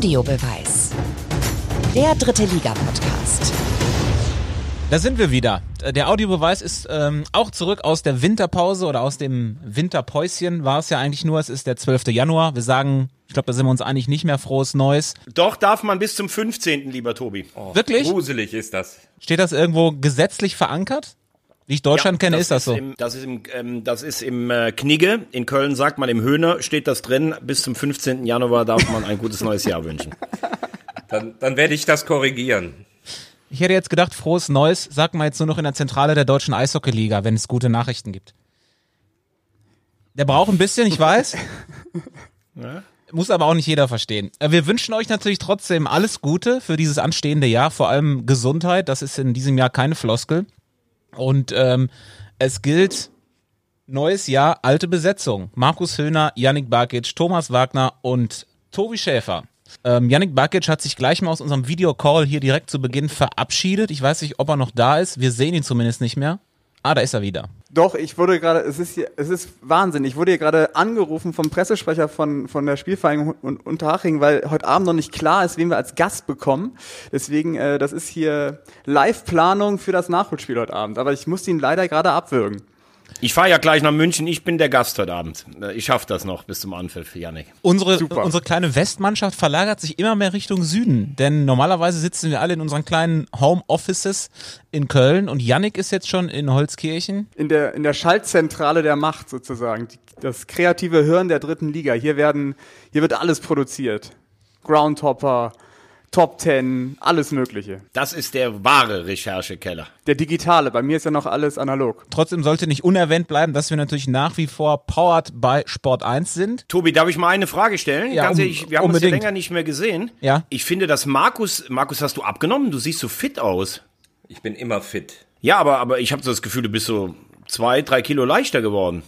Audiobeweis. Der dritte Liga-Podcast. Da sind wir wieder. Der Audiobeweis ist ähm, auch zurück aus der Winterpause oder aus dem Winterpäuschen war es ja eigentlich nur. Es ist der 12. Januar. Wir sagen, ich glaube, da sind wir uns eigentlich nicht mehr frohes Neues. Doch, darf man bis zum 15., lieber Tobi. Oh, Wirklich? Gruselig ist das. Steht das irgendwo gesetzlich verankert? Wie ich Deutschland ja, kenne, ist das so. Im, das ist im, ähm, das ist im äh, Knigge. In Köln sagt man im Höhner, steht das drin. Bis zum 15. Januar darf man ein gutes neues Jahr wünschen. Dann, dann werde ich das korrigieren. Ich hätte jetzt gedacht, frohes Neues sagt man jetzt nur noch in der Zentrale der deutschen Eishockeyliga, wenn es gute Nachrichten gibt. Der braucht ein bisschen, ich weiß. Ja. Muss aber auch nicht jeder verstehen. Äh, wir wünschen euch natürlich trotzdem alles Gute für dieses anstehende Jahr, vor allem Gesundheit. Das ist in diesem Jahr keine Floskel. Und ähm, es gilt neues Jahr, alte Besetzung. Markus Höhner, Yannick Barkic, Thomas Wagner und Tobi Schäfer. Ähm, Yannick Bakic hat sich gleich mal aus unserem Videocall hier direkt zu Beginn verabschiedet. Ich weiß nicht, ob er noch da ist. Wir sehen ihn zumindest nicht mehr. Ah, da ist er wieder. Doch, ich wurde gerade, es ist es ist Wahnsinn. Ich wurde hier gerade angerufen vom Pressesprecher von, von der Spielvereinigung Unterhaching, weil heute Abend noch nicht klar ist, wen wir als Gast bekommen. Deswegen, äh, das ist hier Live-Planung für das Nachholspiel heute Abend. Aber ich musste ihn leider gerade abwürgen. Ich fahre ja gleich nach München. Ich bin der Gast heute Abend. Ich schaffe das noch bis zum Anpfiff, Janik. Unsere, unsere kleine Westmannschaft verlagert sich immer mehr Richtung Süden. Denn normalerweise sitzen wir alle in unseren kleinen Home-Offices in Köln. Und Janik ist jetzt schon in Holzkirchen. In der, in der Schaltzentrale der Macht sozusagen. Das kreative Hirn der dritten Liga. Hier werden, hier wird alles produziert. Groundhopper, Top Ten, alles Mögliche. Das ist der wahre Recherchekeller. Der digitale, bei mir ist ja noch alles analog. Trotzdem sollte nicht unerwähnt bleiben, dass wir natürlich nach wie vor powered by Sport 1 sind. Tobi, darf ich mal eine Frage stellen? Ja, Ganz um, ehrlich, wir haben unbedingt. uns ja länger nicht mehr gesehen. Ja. Ich finde, dass Markus, Markus, hast du abgenommen? Du siehst so fit aus. Ich bin immer fit. Ja, aber, aber ich habe so das Gefühl, du bist so zwei, drei Kilo leichter geworden.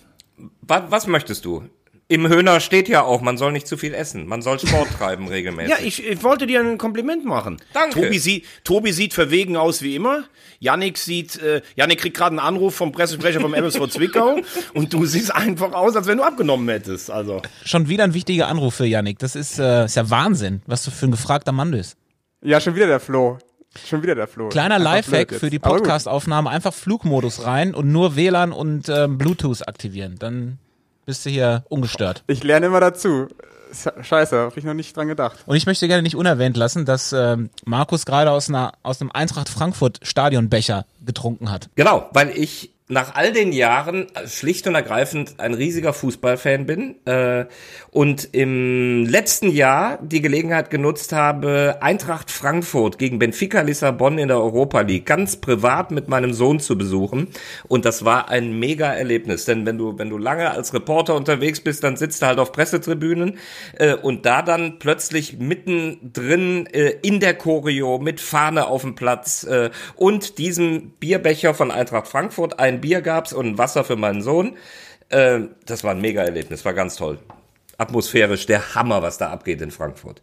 Was, was möchtest du? Im Höhner steht ja auch, man soll nicht zu viel essen. Man soll Sport treiben regelmäßig. Ja, ich, ich wollte dir ein Kompliment machen. Danke. Tobi, sie, Tobi sieht verwegen aus wie immer. Yannick sieht, äh, Yannick kriegt gerade einen Anruf vom Pressesprecher vom MSV Zwickau und du siehst einfach aus, als wenn du abgenommen hättest. Also Schon wieder ein wichtiger Anruf für Yannick. Das ist, äh, ist ja Wahnsinn, was du für ein gefragter Mann bist. Ja, schon wieder der Flo. Schon wieder der Flo. Kleiner Einfach Lifehack für die. Podcast-Aufnahme, einfach Flugmodus rein und nur WLAN und ähm, Bluetooth aktivieren. Dann bist du hier ungestört. Ich lerne immer dazu. Scheiße, hab ich noch nicht dran gedacht. Und ich möchte gerne nicht unerwähnt lassen, dass ähm, Markus gerade aus, einer, aus einem Eintracht Frankfurt Stadionbecher getrunken hat. Genau, weil ich nach all den Jahren schlicht und ergreifend ein riesiger Fußballfan bin äh, und im letzten Jahr die Gelegenheit genutzt habe, Eintracht Frankfurt gegen Benfica Lissabon in der Europa League ganz privat mit meinem Sohn zu besuchen. Und das war ein mega Erlebnis, denn wenn du wenn du lange als Reporter unterwegs bist, dann sitzt du halt auf Pressetribünen äh, und da dann plötzlich mittendrin äh, in der Choreo mit Fahne auf dem Platz äh, und diesem Bierbecher von Eintracht Frankfurt ein Bier gab's und Wasser für meinen Sohn. Äh, das war ein Mega-Erlebnis, war ganz toll. Atmosphärisch der Hammer, was da abgeht in Frankfurt.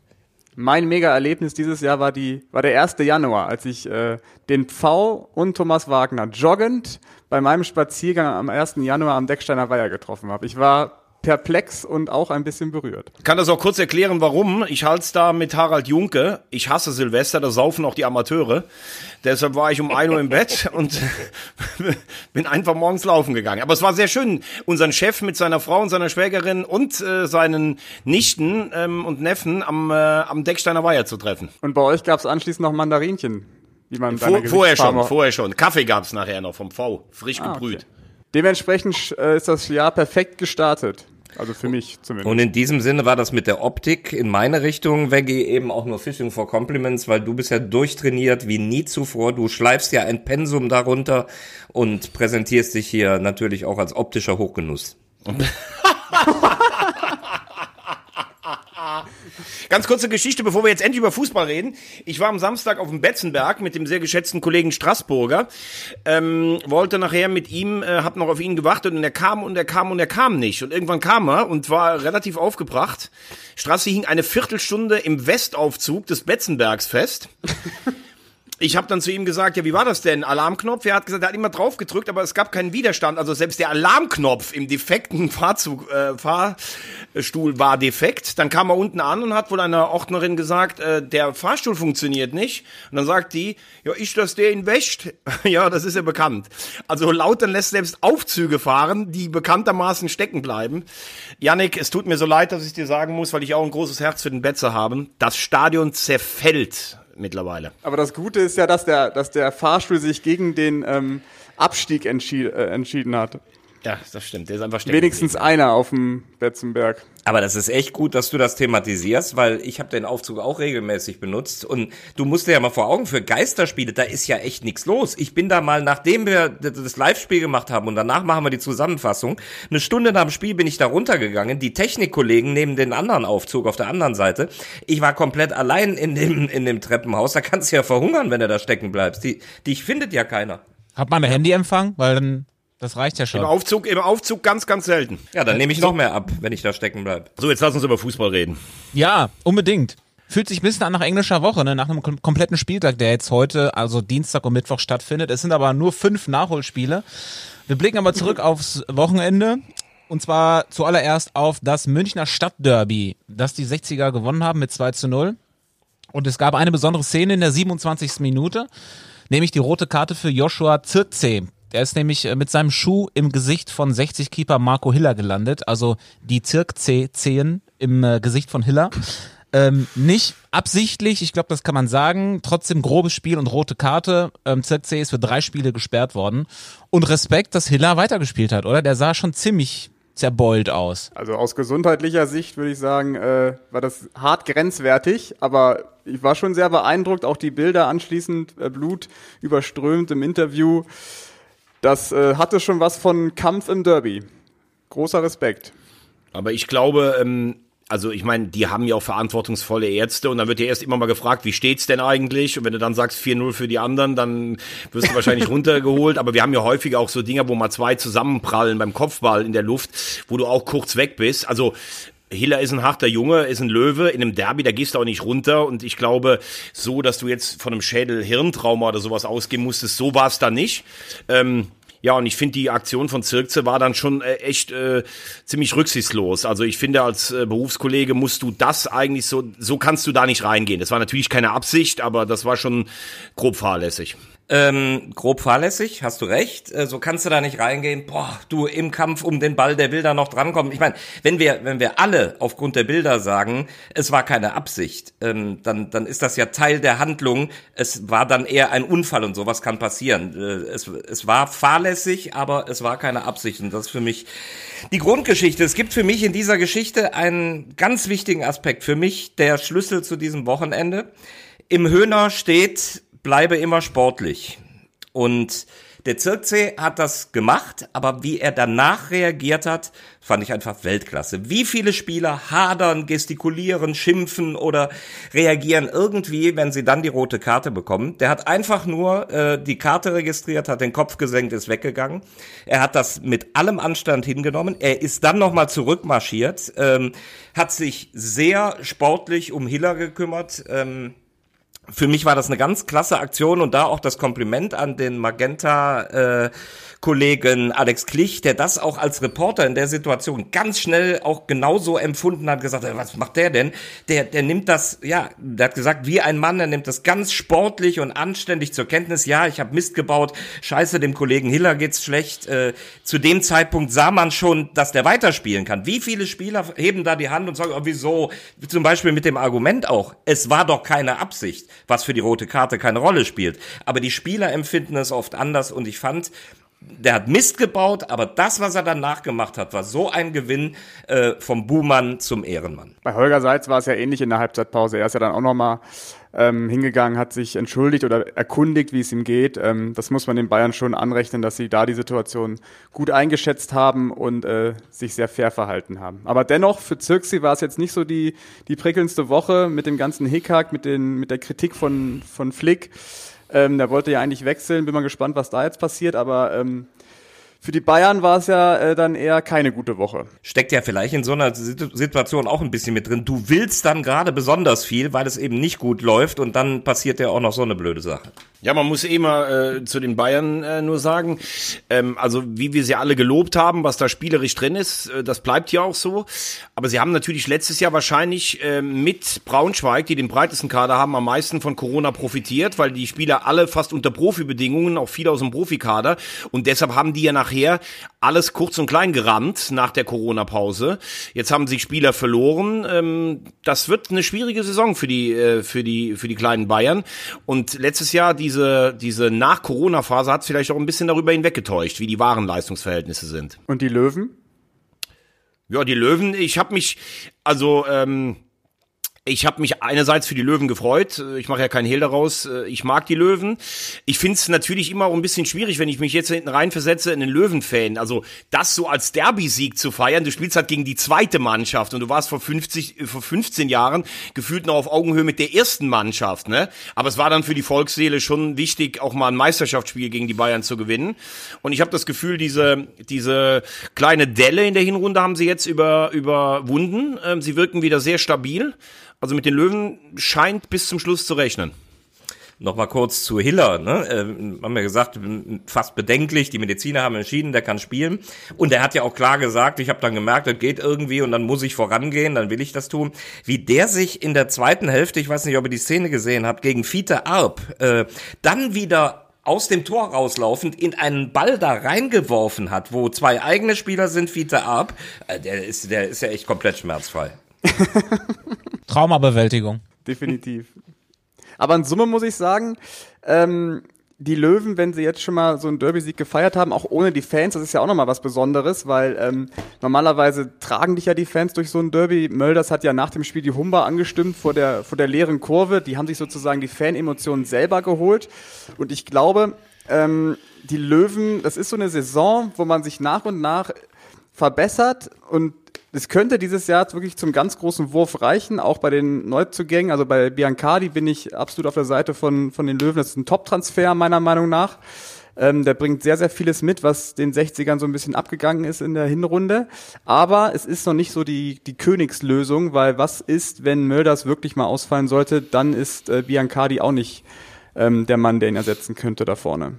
Mein Mega-Erlebnis dieses Jahr war, die, war der 1. Januar, als ich äh, den Pfau und Thomas Wagner joggend bei meinem Spaziergang am 1. Januar am Decksteiner Weiher getroffen habe. Ich war perplex und auch ein bisschen berührt. kann das auch kurz erklären, warum. Ich halte da mit Harald Junke. Ich hasse Silvester, da saufen auch die Amateure. Deshalb war ich um 1 Uhr im Bett und bin einfach morgens laufen gegangen. Aber es war sehr schön, unseren Chef mit seiner Frau und seiner Schwägerin und äh, seinen Nichten ähm, und Neffen am, äh, am Decksteiner Weiher zu treffen. Und bei euch gab es anschließend noch Mandarinchen. Wie man Vor, vorher schon, vorher schon. Kaffee gab's nachher noch vom V, frisch Ah, gebrüht. Dementsprechend äh, ist das Jahr perfekt gestartet. Also für mich zumindest. Und in diesem Sinne war das mit der Optik in meine Richtung, Veggie, eben auch nur Fishing for Compliments, weil du bist ja durchtrainiert wie nie zuvor. Du schleifst ja ein Pensum darunter und präsentierst dich hier natürlich auch als optischer Hochgenuss. Ganz kurze Geschichte, bevor wir jetzt endlich über Fußball reden. Ich war am Samstag auf dem Betzenberg mit dem sehr geschätzten Kollegen Straßburger. Ähm, wollte nachher mit ihm, äh, hab noch auf ihn gewartet und er kam und er kam und er kam nicht. Und irgendwann kam er und war relativ aufgebracht. Strassi hing eine Viertelstunde im Westaufzug des Betzenbergs fest. Ich habe dann zu ihm gesagt, ja, wie war das denn? Alarmknopf? Er hat gesagt, er hat immer drauf gedrückt, aber es gab keinen Widerstand. Also selbst der Alarmknopf im defekten Fahrzug, äh, Fahrstuhl war defekt. Dann kam er unten an und hat wohl einer Ordnerin gesagt, äh, der Fahrstuhl funktioniert nicht. Und dann sagt die, ja, ich, dass der ihn wäscht. ja, das ist ja bekannt. Also Lautern lässt selbst Aufzüge fahren, die bekanntermaßen stecken bleiben. Yannick, es tut mir so leid, dass ich dir sagen muss, weil ich auch ein großes Herz für den Betzer habe. Das Stadion zerfällt mittlerweile. Aber das Gute ist ja, dass der, dass der Fahrstuhl sich gegen den ähm, Abstieg entschied, äh, entschieden hat. Ja, das stimmt. Der ist einfach Wenigstens einer auf dem Betzenberg. Aber das ist echt gut, dass du das thematisierst, weil ich habe den Aufzug auch regelmäßig benutzt und du musst dir ja mal vor Augen für Geisterspiele, da ist ja echt nichts los. Ich bin da mal, nachdem wir das Live-Spiel gemacht haben und danach machen wir die Zusammenfassung, eine Stunde nach dem Spiel bin ich da runtergegangen, die Technikkollegen neben den anderen Aufzug auf der anderen Seite. Ich war komplett allein in dem, in dem Treppenhaus, da kannst du ja verhungern, wenn du da stecken bleibst. Die, dich findet ja keiner. Hat man ein Handyempfang? Weil dann das reicht ja schon. Im Aufzug, im Aufzug ganz, ganz selten. Ja, dann nehme ich noch mehr ab, wenn ich da stecken bleibe. So, jetzt lass uns über Fußball reden. Ja, unbedingt. Fühlt sich ein bisschen an nach englischer Woche, ne? nach einem kom kompletten Spieltag, der jetzt heute, also Dienstag und Mittwoch stattfindet. Es sind aber nur fünf Nachholspiele. Wir blicken aber zurück aufs Wochenende. Und zwar zuallererst auf das Münchner Stadtderby, das die 60er gewonnen haben mit 2 zu 0. Und es gab eine besondere Szene in der 27. Minute, nämlich die rote Karte für Joshua Zirkzee. Der ist nämlich äh, mit seinem Schuh im Gesicht von 60-Keeper Marco Hiller gelandet. Also die Zirk-Zehen im äh, Gesicht von Hiller. Ähm, nicht absichtlich, ich glaube, das kann man sagen. Trotzdem grobes Spiel und rote Karte. Ähm, Zirkzee ist für drei Spiele gesperrt worden. Und Respekt, dass Hiller weitergespielt hat, oder? Der sah schon ziemlich zerbeult aus. Also aus gesundheitlicher Sicht würde ich sagen, äh, war das hart grenzwertig, aber ich war schon sehr beeindruckt. Auch die Bilder anschließend, äh, Blut überströmt im Interview. Das äh, hatte schon was von Kampf im Derby. Großer Respekt. Aber ich glaube, ähm, also ich meine, die haben ja auch verantwortungsvolle Ärzte und dann wird ja erst immer mal gefragt, wie steht's denn eigentlich? Und wenn du dann sagst 4-0 für die anderen, dann wirst du wahrscheinlich runtergeholt. Aber wir haben ja häufig auch so Dinger, wo mal zwei zusammenprallen beim Kopfball in der Luft, wo du auch kurz weg bist. Also Hiller ist ein harter Junge, ist ein Löwe. In einem Derby, da gehst du auch nicht runter. Und ich glaube, so, dass du jetzt von einem Schädel-Hirntrauma oder sowas ausgehen musstest, so war es da nicht. Ähm, ja, und ich finde, die Aktion von Zirkze war dann schon äh, echt äh, ziemlich rücksichtslos. Also ich finde, als äh, Berufskollege musst du das eigentlich so, so kannst du da nicht reingehen. Das war natürlich keine Absicht, aber das war schon grob fahrlässig. Ähm, grob fahrlässig, hast du recht. Äh, so kannst du da nicht reingehen. Boah, du im Kampf um den Ball, der will da noch drankommen. Ich meine, wenn wir, wenn wir alle aufgrund der Bilder sagen, es war keine Absicht, ähm, dann, dann ist das ja Teil der Handlung. Es war dann eher ein Unfall und sowas kann passieren. Äh, es, es war fahrlässig, aber es war keine Absicht. Und das ist für mich die Grundgeschichte. Es gibt für mich in dieser Geschichte einen ganz wichtigen Aspekt. Für mich der Schlüssel zu diesem Wochenende. Im Höhner steht bleibe immer sportlich. Und der Zirkzee hat das gemacht, aber wie er danach reagiert hat, fand ich einfach Weltklasse. Wie viele Spieler hadern, gestikulieren, schimpfen oder reagieren irgendwie, wenn sie dann die rote Karte bekommen. Der hat einfach nur äh, die Karte registriert, hat den Kopf gesenkt, ist weggegangen. Er hat das mit allem Anstand hingenommen. Er ist dann nochmal zurückmarschiert, ähm, hat sich sehr sportlich um Hiller gekümmert. Ähm, für mich war das eine ganz klasse Aktion und da auch das Kompliment an den Magenta äh, Kollegen Alex Klich, der das auch als Reporter in der Situation ganz schnell auch genauso empfunden hat, gesagt, was macht der denn? Der, der nimmt das, ja, der hat gesagt, wie ein Mann, der nimmt das ganz sportlich und anständig zur Kenntnis. Ja, ich habe Mist gebaut, scheiße, dem Kollegen Hiller geht's schlecht. Äh, zu dem Zeitpunkt sah man schon, dass der weiterspielen kann. Wie viele Spieler heben da die Hand und sagen, oh, wieso? Zum Beispiel mit dem Argument auch, es war doch keine Absicht, was für die rote Karte keine Rolle spielt. Aber die Spieler empfinden es oft anders und ich fand, der hat Mist gebaut, aber das, was er danach gemacht hat, war so ein Gewinn äh, vom Buhmann zum Ehrenmann. Bei Holger Seitz war es ja ähnlich in der Halbzeitpause. Er ist ja dann auch nochmal ähm, hingegangen, hat sich entschuldigt oder erkundigt, wie es ihm geht. Ähm, das muss man den Bayern schon anrechnen, dass sie da die Situation gut eingeschätzt haben und äh, sich sehr fair verhalten haben. Aber dennoch, für Zirksi war es jetzt nicht so die, die prickelndste Woche mit dem ganzen Hickhack, mit, den, mit der Kritik von, von Flick. Ähm, der wollte ja eigentlich wechseln, bin mal gespannt, was da jetzt passiert, aber ähm, Für die Bayern war es ja äh, dann eher keine gute Woche. Steckt ja vielleicht in so einer Situation auch ein bisschen mit drin. Du willst dann gerade besonders viel, weil es eben nicht gut läuft und dann passiert ja auch noch so eine blöde Sache. Ja, man muss eh mal äh, zu den Bayern äh, nur sagen, ähm, also wie wir sie alle gelobt haben, was da spielerisch drin ist, äh, das bleibt ja auch so. Aber sie haben natürlich letztes Jahr wahrscheinlich äh, mit Braunschweig, die den breitesten Kader haben, am meisten von Corona profitiert, weil die Spieler alle fast unter Profibedingungen, auch viele aus dem Profikader. Und deshalb haben die ja nachher alles kurz und klein gerannt nach der Corona-Pause. Jetzt haben sich Spieler verloren. Ähm, das wird eine schwierige Saison für die, äh, für die, für die kleinen Bayern. Und letztes Jahr die diese, diese Nach-Corona-Phase hat vielleicht auch ein bisschen darüber hinweggetäuscht, wie die wahren Leistungsverhältnisse sind. Und die Löwen? Ja, die Löwen, ich habe mich, also ähm, ich habe mich einerseits für die Löwen gefreut. Ich mache ja keinen Hehl daraus. Ich mag die Löwen. Ich finde es natürlich immer auch ein bisschen schwierig, wenn ich mich jetzt hinten reinversetze in den Löwen-Fan. Also das so als Derby-Sieg zu feiern. Du spielst halt gegen die zweite Mannschaft und du warst vor 50, vor 15 Jahren gefühlt noch auf Augenhöhe mit der ersten Mannschaft. Ne? Aber es war dann für die Volksseele schon wichtig, auch mal ein Meisterschaftsspiel gegen die Bayern zu gewinnen. Und ich habe das Gefühl, diese diese kleine Delle in der Hinrunde haben sie jetzt über überwunden. Ähm, sie wirken wieder sehr stabil. Also mit den Löwen scheint bis zum Schluss zu rechnen. Nochmal kurz zu Hiller, ne? Ähm, haben wir gesagt, fast bedenklich, die Mediziner haben entschieden, der kann spielen. Und er hat ja auch klar gesagt, ich habe dann gemerkt, das geht irgendwie und dann muss ich vorangehen, dann will ich das tun. Wie der sich in der zweiten Hälfte, ich weiß nicht, ob ihr die Szene gesehen habt, gegen Fiete Arp, äh, dann wieder aus dem Tor rauslaufend in einen Ball da reingeworfen hat, wo zwei eigene Spieler sind, Fiete Arp, äh, der ist, der ist ja echt komplett schmerzfrei. Traumabewältigung. Definitiv. Aber in Summe muss ich sagen, ähm, die Löwen, wenn sie jetzt schon mal so einen Derby-Sieg gefeiert haben, auch ohne die Fans, das ist ja auch nochmal was Besonderes, weil ähm, normalerweise tragen dich ja die Fans durch so ein Derby. Mölders hat ja nach dem Spiel die Humba angestimmt vor der, vor der leeren Kurve. Die haben sich sozusagen die Fan-Emotionen selber geholt. Und ich glaube, ähm, die Löwen, das ist so eine Saison, wo man sich nach und nach verbessert und es könnte dieses Jahr wirklich zum ganz großen Wurf reichen, auch bei den Neuzugängen. Also bei Biancardi bin ich absolut auf der Seite von, von den Löwen. Das ist ein Top-Transfer meiner Meinung nach. Ähm, der bringt sehr, sehr vieles mit, was den 60ern so ein bisschen abgegangen ist in der Hinrunde. Aber es ist noch nicht so die, die Königslösung, weil was ist, wenn Mölders wirklich mal ausfallen sollte, dann ist äh, Biancardi auch nicht ähm, der Mann, der ihn ersetzen könnte da vorne.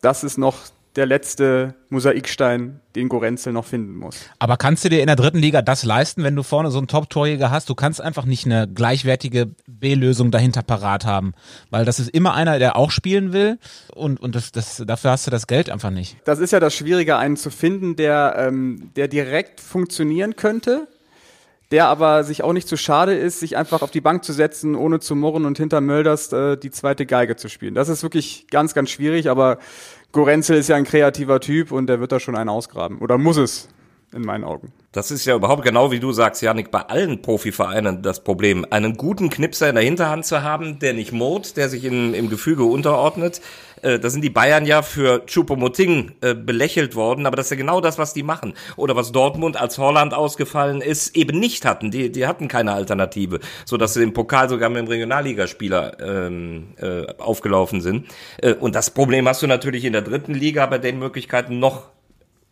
Das ist noch der letzte Mosaikstein, den Gorenzel noch finden muss. Aber kannst du dir in der dritten Liga das leisten, wenn du vorne so einen Top-Torjäger hast? Du kannst einfach nicht eine gleichwertige B-Lösung dahinter parat haben, weil das ist immer einer, der auch spielen will und, und das, das, dafür hast du das Geld einfach nicht. Das ist ja das Schwierige, einen zu finden, der, ähm, der direkt funktionieren könnte, der aber sich auch nicht zu schade ist, sich einfach auf die Bank zu setzen, ohne zu murren und hinter Mölders äh, die zweite Geige zu spielen. Das ist wirklich ganz, ganz schwierig, aber Gorenzel ist ja ein kreativer Typ und der wird da schon einen ausgraben. Oder muss es, in meinen Augen. Das ist ja überhaupt genau wie du sagst, Janik, bei allen Profivereinen das Problem. Einen guten Knipser in der Hinterhand zu haben, der nicht mord, der sich in, im Gefüge unterordnet. Äh, da sind die Bayern ja für Choupo-Moting äh, belächelt worden, aber das ist ja genau das, was die machen. Oder was Dortmund, als Holland ausgefallen ist, eben nicht hatten. Die, die hatten keine Alternative, so dass sie im Pokal sogar mit dem Regionalligaspieler ähm, äh, aufgelaufen sind. Äh, und das Problem hast du natürlich in der dritten Liga bei den Möglichkeiten noch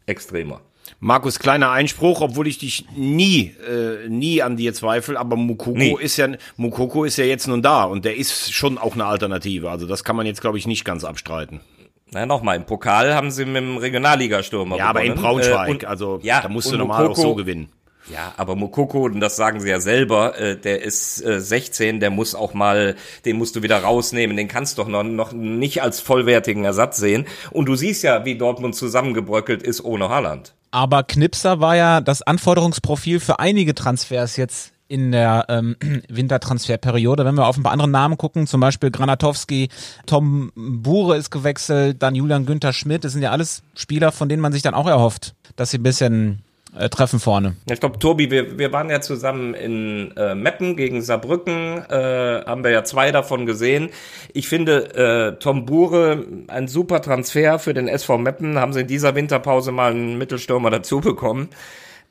extremer. Markus, kleiner Einspruch, obwohl ich dich nie, äh, nie an dir zweifle, aber Mukoko nee. ist ja, Mukoko ist ja jetzt nun da und der ist schon auch eine Alternative. Also das kann man jetzt, glaube ich, nicht ganz abstreiten. Na nochmal, im Pokal haben sie mit dem Regionalligastürmer Ja, gewonnen. aber in Braunschweig, äh, und, also ja, da musst du normal auch so gewinnen. Ja, aber Mokoko, und das sagen sie ja selber, äh, der ist äh, 16, der muss auch mal, den musst du wieder rausnehmen, den kannst du doch noch, noch nicht als vollwertigen Ersatz sehen. Und du siehst ja, wie Dortmund zusammengebröckelt ist ohne Haaland. Aber Knipser war ja das Anforderungsprofil für einige Transfers jetzt in der ähm, Wintertransferperiode. Wenn wir auf ein paar andere Namen gucken, zum Beispiel Granatowski, Tom Bure ist gewechselt, dann Julian Günther Schmidt, das sind ja alles Spieler, von denen man sich dann auch erhofft, dass sie ein bisschen äh, treffen vorne. Ich glaube, Tobi, wir, wir waren ja zusammen in äh, Meppen gegen Saarbrücken, äh, haben wir ja zwei davon gesehen. Ich finde, äh, Tom Bure, ein super Transfer für den SV Meppen, haben sie in dieser Winterpause mal einen Mittelstürmer dazu bekommen.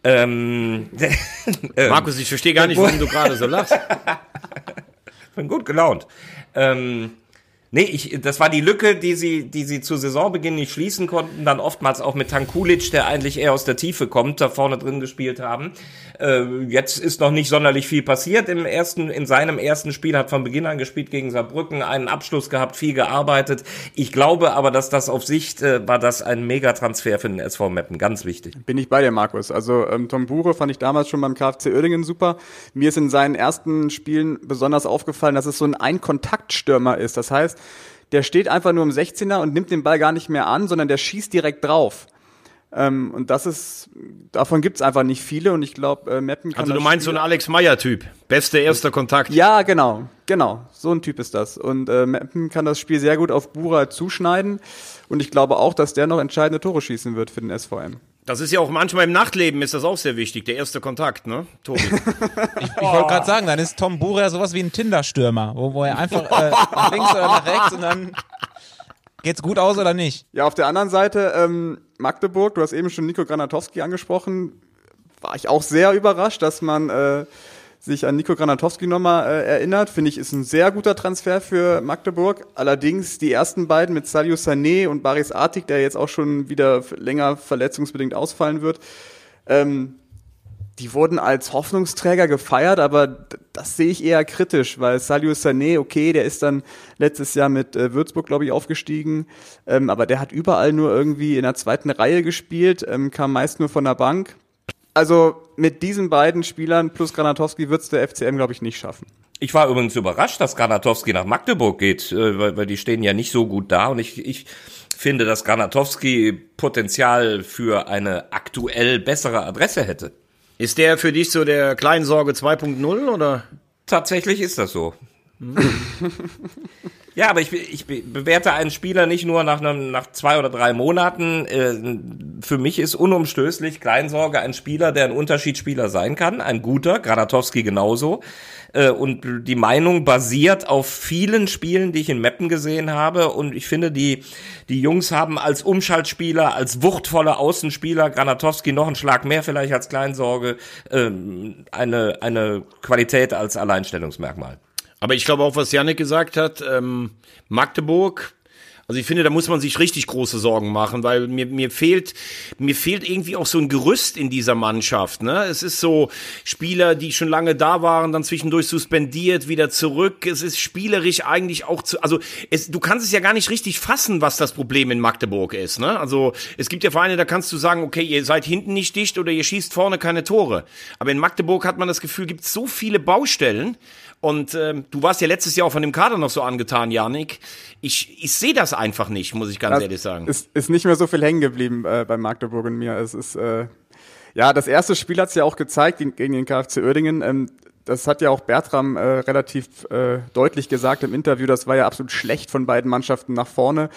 Ähm, äh, Markus, ich verstehe gar nicht, warum du gerade so lachst. Bin gut gelaunt. Ähm, Nee, ich, das war die Lücke, die sie, die sie zu Saisonbeginn nicht schließen konnten, dann oftmals auch mit Tankulic, der eigentlich eher aus der Tiefe kommt, da vorne drin gespielt haben. Äh, jetzt ist noch nicht sonderlich viel passiert im ersten, in seinem ersten Spiel, hat von Beginn an gespielt gegen Saarbrücken, einen Abschluss gehabt, viel gearbeitet. Ich glaube aber, dass das auf Sicht äh, war das ein Megatransfer für den SV Meppen, ganz wichtig. Bin ich bei dir, Markus. Also ähm, Tom Bure fand ich damals schon beim KfC Oerdingen super. Mir ist in seinen ersten Spielen besonders aufgefallen, dass es so ein Ein-Kontakt-Stürmer ist. Das heißt, der steht einfach nur im 16er und nimmt den Ball gar nicht mehr an, sondern der schießt direkt drauf. Ähm, und das ist, davon gibt's einfach nicht viele und ich glaube, äh, Meppen kann Also du meinst so Spiel- einen Alex Meyer-Typ. Bester erster Kontakt. Ja, genau, genau. So ein Typ ist das. Und äh, Meppen kann das Spiel sehr gut auf Bura zuschneiden. Und ich glaube auch, dass der noch entscheidende Tore schießen wird für den SVM. Das ist ja auch manchmal im Nachtleben ist das auch sehr wichtig, der erste Kontakt, ne, Tobi? Ich, ich wollte gerade sagen, dann ist Tom Bure ja sowas wie ein Tinder-Stürmer, wo, wo er einfach äh, nach links oder nach rechts und dann geht's gut aus oder nicht. Ja, auf der anderen Seite, ähm, Magdeburg, du hast eben schon Nico Granatowski angesprochen, war ich auch sehr überrascht, dass man äh, sich an Nico Granatowski nochmal äh, erinnert. Finde ich, ist ein sehr guter Transfer für Magdeburg. Allerdings die ersten beiden mit Sadio Sané und Baris Artik, der jetzt auch schon wieder länger verletzungsbedingt ausfallen wird, ähm, die wurden als Hoffnungsträger gefeiert, aber das sehe ich eher kritisch, weil Sadio Sané, okay, der ist dann letztes Jahr mit äh, Würzburg, glaube ich, aufgestiegen, ähm, aber der hat überall nur irgendwie in der zweiten Reihe gespielt, ähm, kam meist nur von der Bank. Also mit diesen beiden Spielern plus Granatowski wird's der FCM, glaube ich, nicht schaffen. Ich war übrigens überrascht, dass Granatowski nach Magdeburg geht, äh, weil, weil die stehen ja nicht so gut da und ich, ich finde, dass Granatowski Potenzial für eine aktuell bessere Adresse hätte. Ist der für dich so der Kleinsorge 2.0 oder? Tatsächlich ist das so. ja, aber ich, ich bewerte einen Spieler nicht nur nach, einem, nach zwei oder drei Monaten. Äh, Für mich ist unumstößlich Kleinsorge ein Spieler, der ein Unterschiedsspieler sein kann, ein guter, Granatowski genauso. Äh, Und die Meinung basiert auf vielen Spielen, die ich in Meppen gesehen habe. Und ich finde, die, die Jungs haben als Umschaltspieler, als wuchtvolle Außenspieler, Granatowski noch einen Schlag mehr vielleicht als Kleinsorge, ähm, eine, eine Qualität als Alleinstellungsmerkmal. Aber ich glaube auch, was Janik gesagt hat, ähm, Magdeburg, also ich finde, da muss man sich richtig große Sorgen machen, weil mir, mir fehlt, mir fehlt irgendwie auch so ein Gerüst in dieser Mannschaft, ne? Es ist so Spieler, die schon lange da waren, dann zwischendurch suspendiert, wieder zurück. Es ist spielerisch eigentlich auch zu, also es, du kannst es ja gar nicht richtig fassen, was das Problem in Magdeburg ist, ne? Also es gibt ja Vereine, da kannst du sagen, okay, ihr seid hinten nicht dicht oder ihr schießt vorne keine Tore. Aber in Magdeburg hat man das Gefühl, gibt so viele Baustellen. Und ähm, du warst ja letztes Jahr auch von dem Kader noch so angetan, Janik. Ich, ich sehe das einfach nicht, muss ich ganz ehrlich sagen. Ist, ist nicht mehr so viel hängen geblieben äh, bei Magdeburg und mir. Es ist, äh, ja, das erste Spiel hat's ja auch gezeigt gegen, den KfC Uerdingen. Ähm, das hat ja auch Bertram äh, relativ äh, deutlich gesagt im Interview. Das war ja absolut schlecht von beiden Mannschaften nach vorne.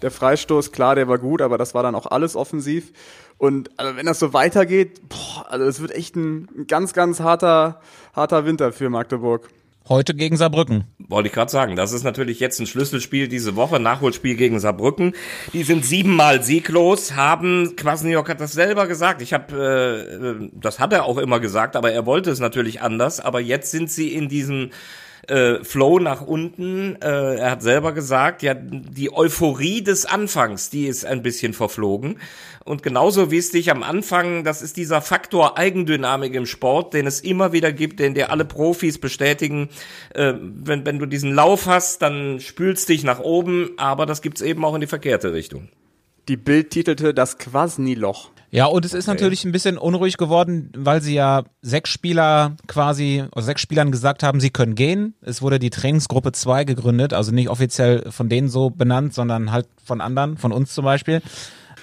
Der Freistoß, klar, der war gut, aber das war dann auch alles offensiv. Und also wenn das so weitergeht, boah, also es wird echt ein, ein ganz, ganz harter, harter Winter für Magdeburg. Heute gegen Saarbrücken. Wollte ich gerade sagen, das ist natürlich jetzt ein Schlüsselspiel diese Woche, Nachholspiel gegen Saarbrücken. Die sind siebenmal sieglos, haben, Kwasniok hat das selber gesagt, ich habe, äh, das hat er auch immer gesagt, aber er wollte es natürlich anders, aber jetzt sind sie in diesem äh, Flow nach unten. Äh, er hat selber gesagt, ja, die Euphorie des Anfangs, die ist ein bisschen verflogen. Und genauso wie es dich am Anfang, das ist dieser Faktor Eigendynamik im Sport, den es immer wieder gibt, den dir alle Profis bestätigen. Äh, wenn, wenn du diesen Lauf hast, dann spülst dich nach oben, aber das gibt's eben auch in die verkehrte Richtung. Die Bild titelte das Quasni-Loch. Ja, und es ist natürlich ein bisschen unruhig geworden, weil sie ja sechs Spieler quasi, oder sechs Spielern gesagt haben, sie können gehen. Es wurde die Trainingsgruppe 2 gegründet, also nicht offiziell von denen so benannt, sondern halt von anderen, von uns zum Beispiel.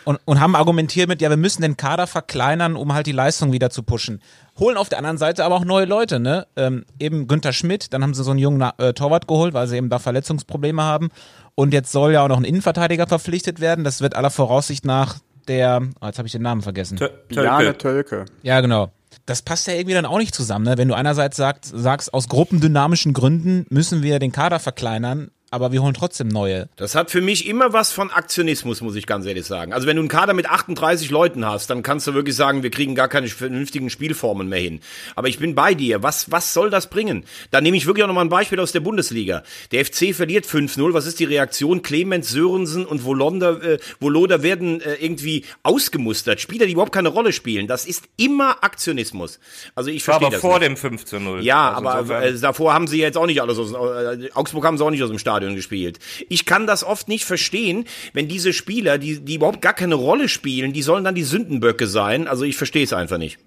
Und, und haben argumentiert mit, ja, wir müssen den Kader verkleinern, um halt die Leistung wieder zu pushen. Holen auf der anderen Seite aber auch neue Leute, ne? Ähm, eben Günther Schmidt, dann haben sie so einen jungen äh, Torwart geholt, weil sie eben da Verletzungsprobleme haben. Und jetzt soll ja auch noch ein Innenverteidiger verpflichtet werden. Das wird aller Voraussicht nach der, oh, jetzt habe ich den Namen vergessen. Tö- Jane Tölke. Ja, genau. Das passt ja irgendwie dann auch nicht zusammen, ne? Wenn du einerseits sagt, sagst, aus gruppendynamischen Gründen müssen wir den Kader verkleinern, aber wir holen trotzdem neue. Das hat für mich immer was von Aktionismus, muss ich ganz ehrlich sagen. Also wenn du einen Kader mit 38 Leuten hast, dann kannst du wirklich sagen, wir kriegen gar keine vernünftigen Spielformen mehr hin. Aber ich bin bei dir. Was, was soll das bringen? Da nehme ich wirklich auch nochmal ein Beispiel aus der Bundesliga. Der FC verliert 5-0. Was ist die Reaktion? Clemens, Sörensen und Volonda, äh, Voloda werden äh, irgendwie ausgemustert. Spieler, die überhaupt keine Rolle spielen. Das ist immer Aktionismus. Also ich verstehe aber das vor nicht. dem 5 zu 0. Ja, Also aber äh, davor haben sie jetzt auch nicht alles aus äh, Augsburg haben sie auch nicht aus dem Stadion gespielt. Ich kann das oft nicht verstehen, wenn diese Spieler, die die überhaupt gar keine Rolle spielen, die sollen dann die Sündenböcke sein. Also ich verstehe es einfach nicht.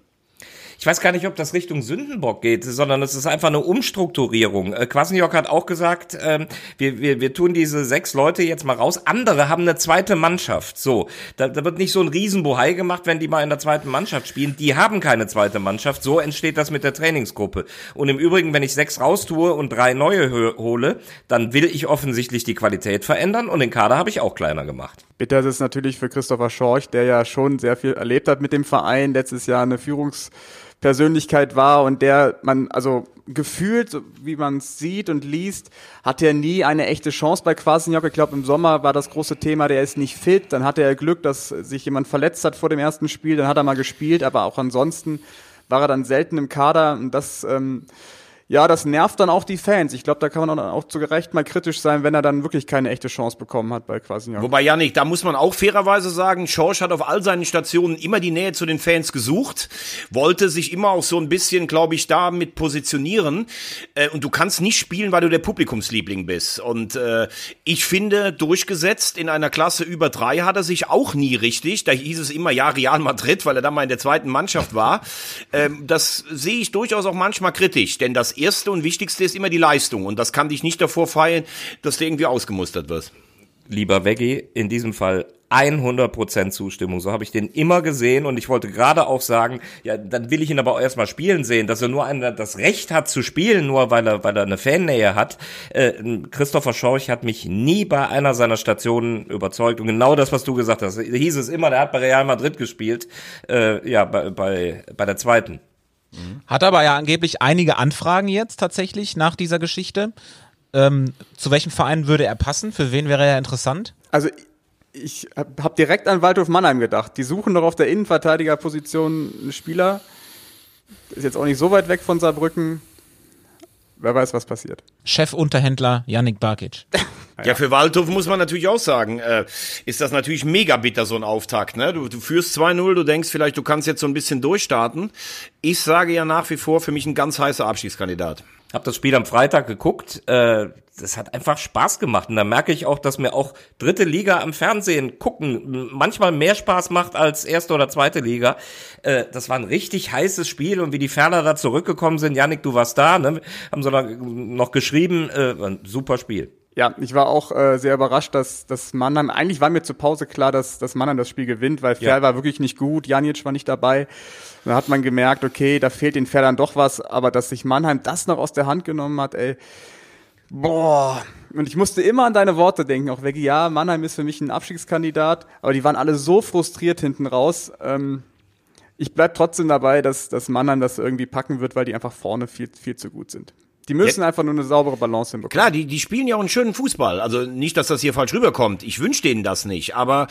Ich weiß gar nicht, ob das Richtung Sündenbock geht, sondern es ist einfach eine Umstrukturierung. Äh, Kwasniok hat auch gesagt, ähm, wir, wir, wir tun diese sechs Leute jetzt mal raus. Andere haben eine zweite Mannschaft. So, da, da wird nicht so ein Riesenbohai gemacht, wenn die mal in der zweiten Mannschaft spielen. Die haben keine zweite Mannschaft. So entsteht das mit der Trainingsgruppe. Und im Übrigen, wenn ich sechs raustue und drei neue hole, dann will ich offensichtlich die Qualität verändern und den Kader habe ich auch kleiner gemacht. Bitter ist es natürlich für Christopher Schorch, der ja schon sehr viel erlebt hat mit dem Verein, letztes Jahr eine Führungspersönlichkeit war und der man, also gefühlt, wie man es sieht und liest, hat er nie eine echte Chance bei Kwasniok. Ich glaube, im Sommer war das große Thema, der ist nicht fit. Dann hatte er Glück, dass sich jemand verletzt hat vor dem ersten Spiel. Dann hat er mal gespielt, aber auch ansonsten war er dann selten im Kader. Und das, ähm, ja, das nervt dann auch die Fans. Ich glaube, da kann man auch, auch zu Gerecht mal kritisch sein, wenn er dann wirklich keine echte Chance bekommen hat bei Kwasniok. Wobei, Janik, da muss man auch fairerweise sagen, Schorsch hat auf all seinen Stationen immer die Nähe zu den Fans gesucht, wollte sich immer auch so ein bisschen, glaube ich, damit positionieren. Äh, und du kannst nicht spielen, weil du der Publikumsliebling bist. Und äh, ich finde, durchgesetzt in einer Klasse über drei hat er sich auch nie richtig. Da hieß es immer, ja, Real Madrid, weil er da mal in der zweiten Mannschaft war. Ähm, das sehe ich durchaus auch manchmal kritisch, denn das Erste und Wichtigste ist immer die Leistung. Und das kann dich nicht davor feiern, dass du irgendwie ausgemustert wirst. lieber Veggie, in diesem Fall 100% Zustimmung. So habe ich den immer gesehen und ich wollte gerade auch sagen, ja, dann will ich ihn aber auch erstmal spielen sehen, dass er nur einer das Recht hat zu spielen, nur weil er, weil er eine Fannähe hat. Äh, Christopher Schorch hat mich nie bei einer seiner Stationen überzeugt und genau das, was du gesagt hast, hieß es immer, der hat bei Real Madrid gespielt, äh, ja, bei, bei, bei der zweiten. Hat aber ja angeblich einige Anfragen jetzt tatsächlich nach dieser Geschichte. Ähm, zu welchem Verein würde er passen? Für wen wäre er interessant? Also ich habe hab direkt an Waldhof Mannheim gedacht. Die suchen doch auf der Innenverteidigerposition einen Spieler. Ist jetzt auch nicht so weit weg von Saarbrücken. Wer weiß, was passiert. Chefunterhändler Yannick Barkic. Ja, für Waldhof muss man natürlich auch sagen, äh, ist das natürlich mega bitter, so ein Auftakt. Ne? Du, du führst 2-0, du denkst vielleicht, du kannst jetzt so ein bisschen durchstarten. Ich sage ja nach wie vor, für mich ein ganz heißer Abschiedskandidat. Hab das Spiel am Freitag geguckt. Äh, das hat einfach Spaß gemacht. Und da merke ich auch, dass mir auch dritte Liga am Fernsehen gucken manchmal mehr Spaß macht als erste oder zweite Liga. Äh, das war ein richtig heißes Spiel und wie die Ferner da zurückgekommen sind, Janik, du warst da, ne? haben sie noch, noch geschrieben, äh, ein super Spiel. Ja, ich war auch äh, sehr überrascht, dass, dass Mannheim, eigentlich war mir zur Pause klar, dass, dass Mannheim das Spiel gewinnt, weil Ferl Ja. war wirklich nicht gut, Janic war nicht dabei. Da hat man gemerkt, okay, da fehlt den Ferl dann doch was, aber dass sich Mannheim das noch aus der Hand genommen hat, ey, boah. Und ich musste immer an deine Worte denken, auch weg, ja, Mannheim ist für mich ein Abstiegskandidat, aber die waren alle so frustriert hinten raus. Ähm, ich bleib trotzdem dabei, dass, dass Mannheim das irgendwie packen wird, weil die einfach vorne viel, viel zu gut sind. Die müssen einfach nur eine saubere Balance hinbekommen. Klar, die, die spielen ja auch einen schönen Fußball. Also nicht, dass das hier falsch rüberkommt. Ich wünsche denen das nicht. Aber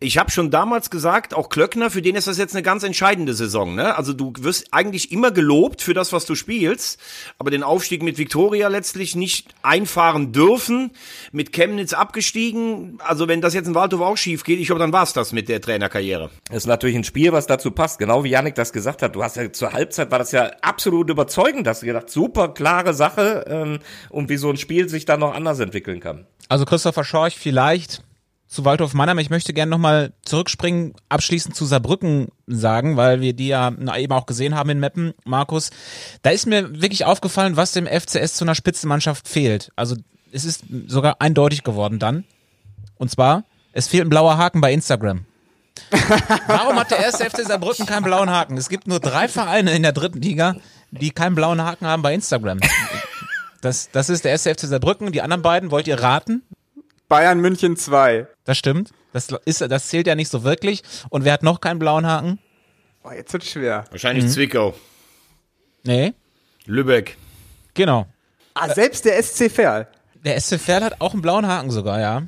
ich habe schon damals gesagt, auch Klöckner, für den ist das jetzt eine ganz entscheidende Saison. Ne? Also du wirst eigentlich immer gelobt für das, was du spielst, aber den Aufstieg mit Viktoria letztlich nicht einfahren dürfen. Mit Chemnitz abgestiegen. Also wenn das jetzt in Waldhof auch schief geht, ich glaube, dann war's das mit der Trainerkarriere. Das ist natürlich ein Spiel, was dazu passt, genau wie Janik das gesagt hat. Du hast ja zur Halbzeit war das ja absolut überzeugend, hast du gedacht, super klare Sache ähm, und wie so ein Spiel sich dann noch anders entwickeln kann. Also Christopher Schorch vielleicht zu Waldhof Mannheim. Ich möchte gerne nochmal zurückspringen, abschließend zu Saarbrücken sagen, weil wir die ja eben auch gesehen haben in Meppen, Markus. Da ist mir wirklich aufgefallen, was dem FCS zu einer Spitzenmannschaft fehlt. Also es ist sogar eindeutig geworden dann. Und zwar, es fehlt ein blauer Haken bei Instagram. Warum hat der erste FC Saarbrücken keinen blauen Haken? Es gibt nur drei Vereine in der dritten Liga, die keinen blauen Haken haben bei Instagram. Das, das ist der erste FC Saarbrücken. Die anderen beiden, wollt ihr raten? Bayern München 2. Das stimmt. Das, ist, das zählt ja nicht so wirklich. Und wer hat noch keinen blauen Haken? Boah, jetzt wird schwer. Wahrscheinlich Zwickau, Nee, Lübeck. genau. Ah, selbst der SC Verl. Der SC Verl hat auch einen blauen Haken sogar, ja.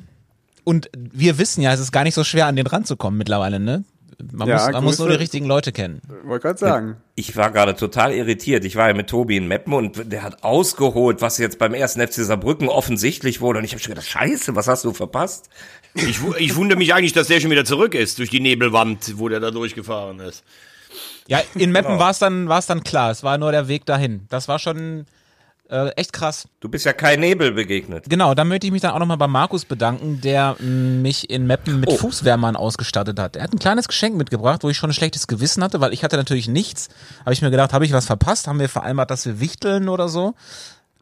Und wir wissen ja, es ist gar nicht so schwer, an den ranzukommen mittlerweile, ne? Man, Ja, muss, man muss nur die richtigen Leute kennen. Wollte gerade sagen. Ich war gerade total irritiert. Ich war ja mit Tobi in Meppen und der hat ausgeholt, was jetzt beim ersten FC Saarbrücken offensichtlich wurde. Und ich habe schon gedacht, scheiße, was hast du verpasst? Ich, ich wundere mich eigentlich, dass der schon wieder zurück ist durch die Nebelwand, wo der da durchgefahren ist. Ja, in Meppen war es dann, war's dann klar. Es war nur der Weg dahin. Das war schon äh, echt krass. Du bist ja kein Nebel begegnet. Genau, da möchte ich mich dann auch nochmal bei Markus bedanken, der mh, mich in Meppen mit Oh. Fußwärmern ausgestattet hat. Er hat ein kleines Geschenk mitgebracht, wo ich schon ein schlechtes Gewissen hatte, weil ich hatte natürlich nichts. Habe ich mir gedacht, habe ich was verpasst? Haben wir vereinbart, dass wir wichteln oder so?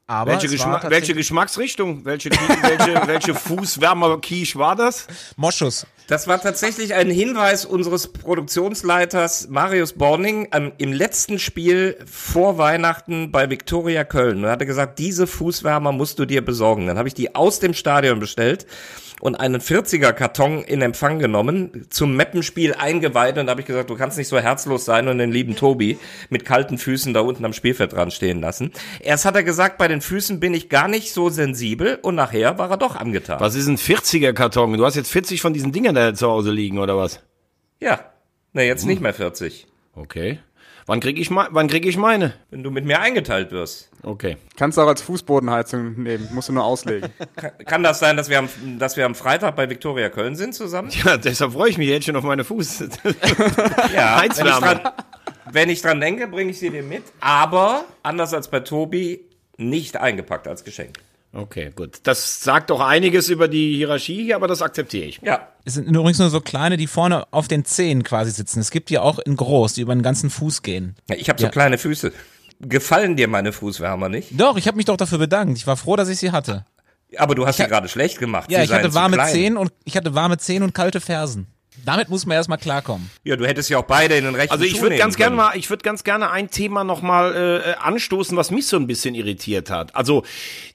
Aber Welche, Geschma welche Geschmacksrichtung? Welche, welche, welche Fußwärmer-Quiche war das? Moschus. Das war tatsächlich ein Hinweis unseres Produktionsleiters Marius Borning ähm, im letzten Spiel vor Weihnachten bei Viktoria Köln. Und er hatte gesagt, diese Fußwärmer musst du dir besorgen. Dann habe ich die aus dem Stadion bestellt und einen 40er Karton in Empfang genommen, zum Meppenspiel eingeweiht und da habe ich gesagt, du kannst nicht so herzlos sein und den lieben Tobi mit kalten Füßen da unten am Spielfeld dran stehen lassen. Erst hat er gesagt, bei den Füßen bin ich gar nicht so sensibel und nachher war er doch angetan. Was ist ein 40er-Karton? Du hast jetzt 40 von diesen Dingern da zu Hause liegen, oder was? Ja, na jetzt nicht mehr 40. Okay. Wann krieg ich, wann krieg ich meine? Wenn du mit mir eingeteilt wirst. Okay. Kannst du auch als Fußbodenheizung nehmen, musst du nur auslegen. Kann, kann das sein, dass wir, am, dass wir am Freitag bei Viktoria Köln sind zusammen? Ja, deshalb freue ich mich jetzt schon auf meine Fuß. Ja, wenn ich Heizwärme. dran, wenn ich dran denke, bringe ich sie dir mit. Aber, anders als bei Tobi, nicht eingepackt als Geschenk. Okay, gut. Das sagt doch einiges über die Hierarchie hier, aber das akzeptiere ich. Ja, Es sind übrigens nur so kleine, die vorne auf den Zehen quasi sitzen. Es gibt die auch in groß, die über den ganzen Fuß gehen. Ja, ich habe so Ja. kleine Füße. Gefallen dir meine Fußwärmer nicht? Doch, ich habe mich doch dafür bedankt. Ich war froh, dass ich sie hatte. Aber du hast sie gerade schlecht gemacht. Ja, Sie ich hatte warme. Zehen und ich hatte warme Zehen und kalte Fersen. Damit muss man erstmal klarkommen. Ja, du hättest ja auch beide in den rechten Also ich würde ganz gerne mal, ich würde ganz gerne ein Thema noch mal äh, anstoßen, was mich so ein bisschen irritiert hat. Also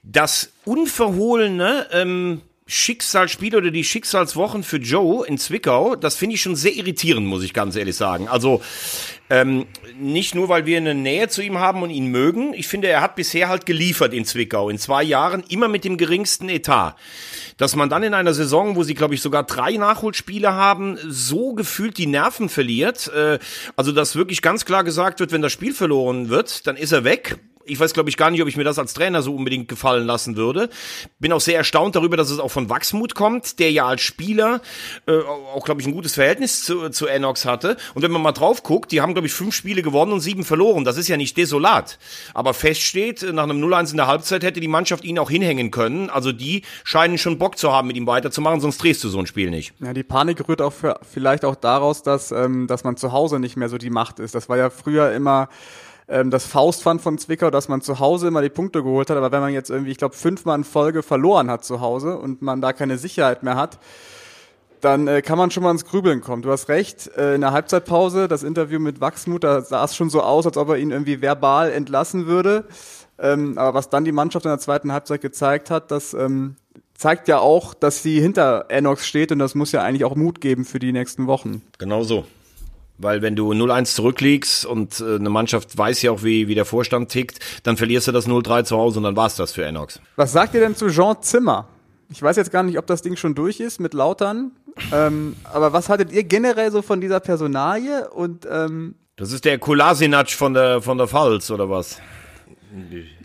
das unverhohlene ähm, Schicksalsspiel oder die Schicksalswochen für Joe in Zwickau, das finde ich schon sehr irritierend, muss ich ganz ehrlich sagen. Also ähm, nicht nur, weil wir eine Nähe zu ihm haben und ihn mögen. Ich finde, er hat bisher halt geliefert in Zwickau. In zwei Jahren immer mit dem geringsten Etat. Dass man dann in einer Saison, wo sie, glaube ich, sogar drei Nachholspiele haben, so gefühlt die Nerven verliert. Äh, also, dass wirklich ganz klar gesagt wird, wenn das Spiel verloren wird, dann ist er weg. Ich weiß, glaube ich, gar nicht, ob ich mir das als Trainer so unbedingt gefallen lassen würde. Bin auch sehr erstaunt darüber, dass es auch von Wachsmut kommt, der ja als Spieler äh, auch, glaube ich, ein gutes Verhältnis zu, zu Enox hatte. Und wenn man mal drauf guckt, die haben, glaube ich, fünf Spiele gewonnen und sieben verloren. Das ist ja nicht desolat. Aber fest steht, nach einem 0-1 in der Halbzeit hätte die Mannschaft ihn auch hinhängen können. Also die scheinen schon Bock zu haben, mit ihm weiterzumachen, sonst drehst du so ein Spiel nicht. Ja, die Panik rührt auch für, vielleicht auch daraus, dass, ähm, dass man zu Hause nicht mehr so die Macht ist. Das war ja früher immer ähm, das Faustpfand von Zwickau, dass man zu Hause immer die Punkte geholt hat. Aber wenn man jetzt irgendwie, ich glaube, fünfmal in Folge verloren hat zu Hause und man da keine Sicherheit mehr hat, dann äh, kann man schon mal ins Grübeln kommen. Du hast recht, äh, in der Halbzeitpause, das Interview mit Wachsmut, da sah es schon so aus, als ob er ihn irgendwie verbal entlassen würde. Ähm, aber was dann die Mannschaft in der zweiten Halbzeit gezeigt hat, das ähm, zeigt ja auch, dass sie hinter Enox steht und das muss ja eigentlich auch Mut geben für die nächsten Wochen. Genau so. Weil wenn du 0-1 zurückliegst und äh, eine Mannschaft weiß ja auch, wie, wie der Vorstand tickt, dann verlierst du das 0-3 zu Hause und dann war's das für Enox. Was sagt ihr denn zu Jean Zimmer? Ich weiß jetzt gar nicht, ob das Ding schon durch ist mit Lautern, ähm, aber was haltet ihr generell so von dieser Personalie und ähm, Das ist der Kolasinac von der, von der Pfalz, oder was?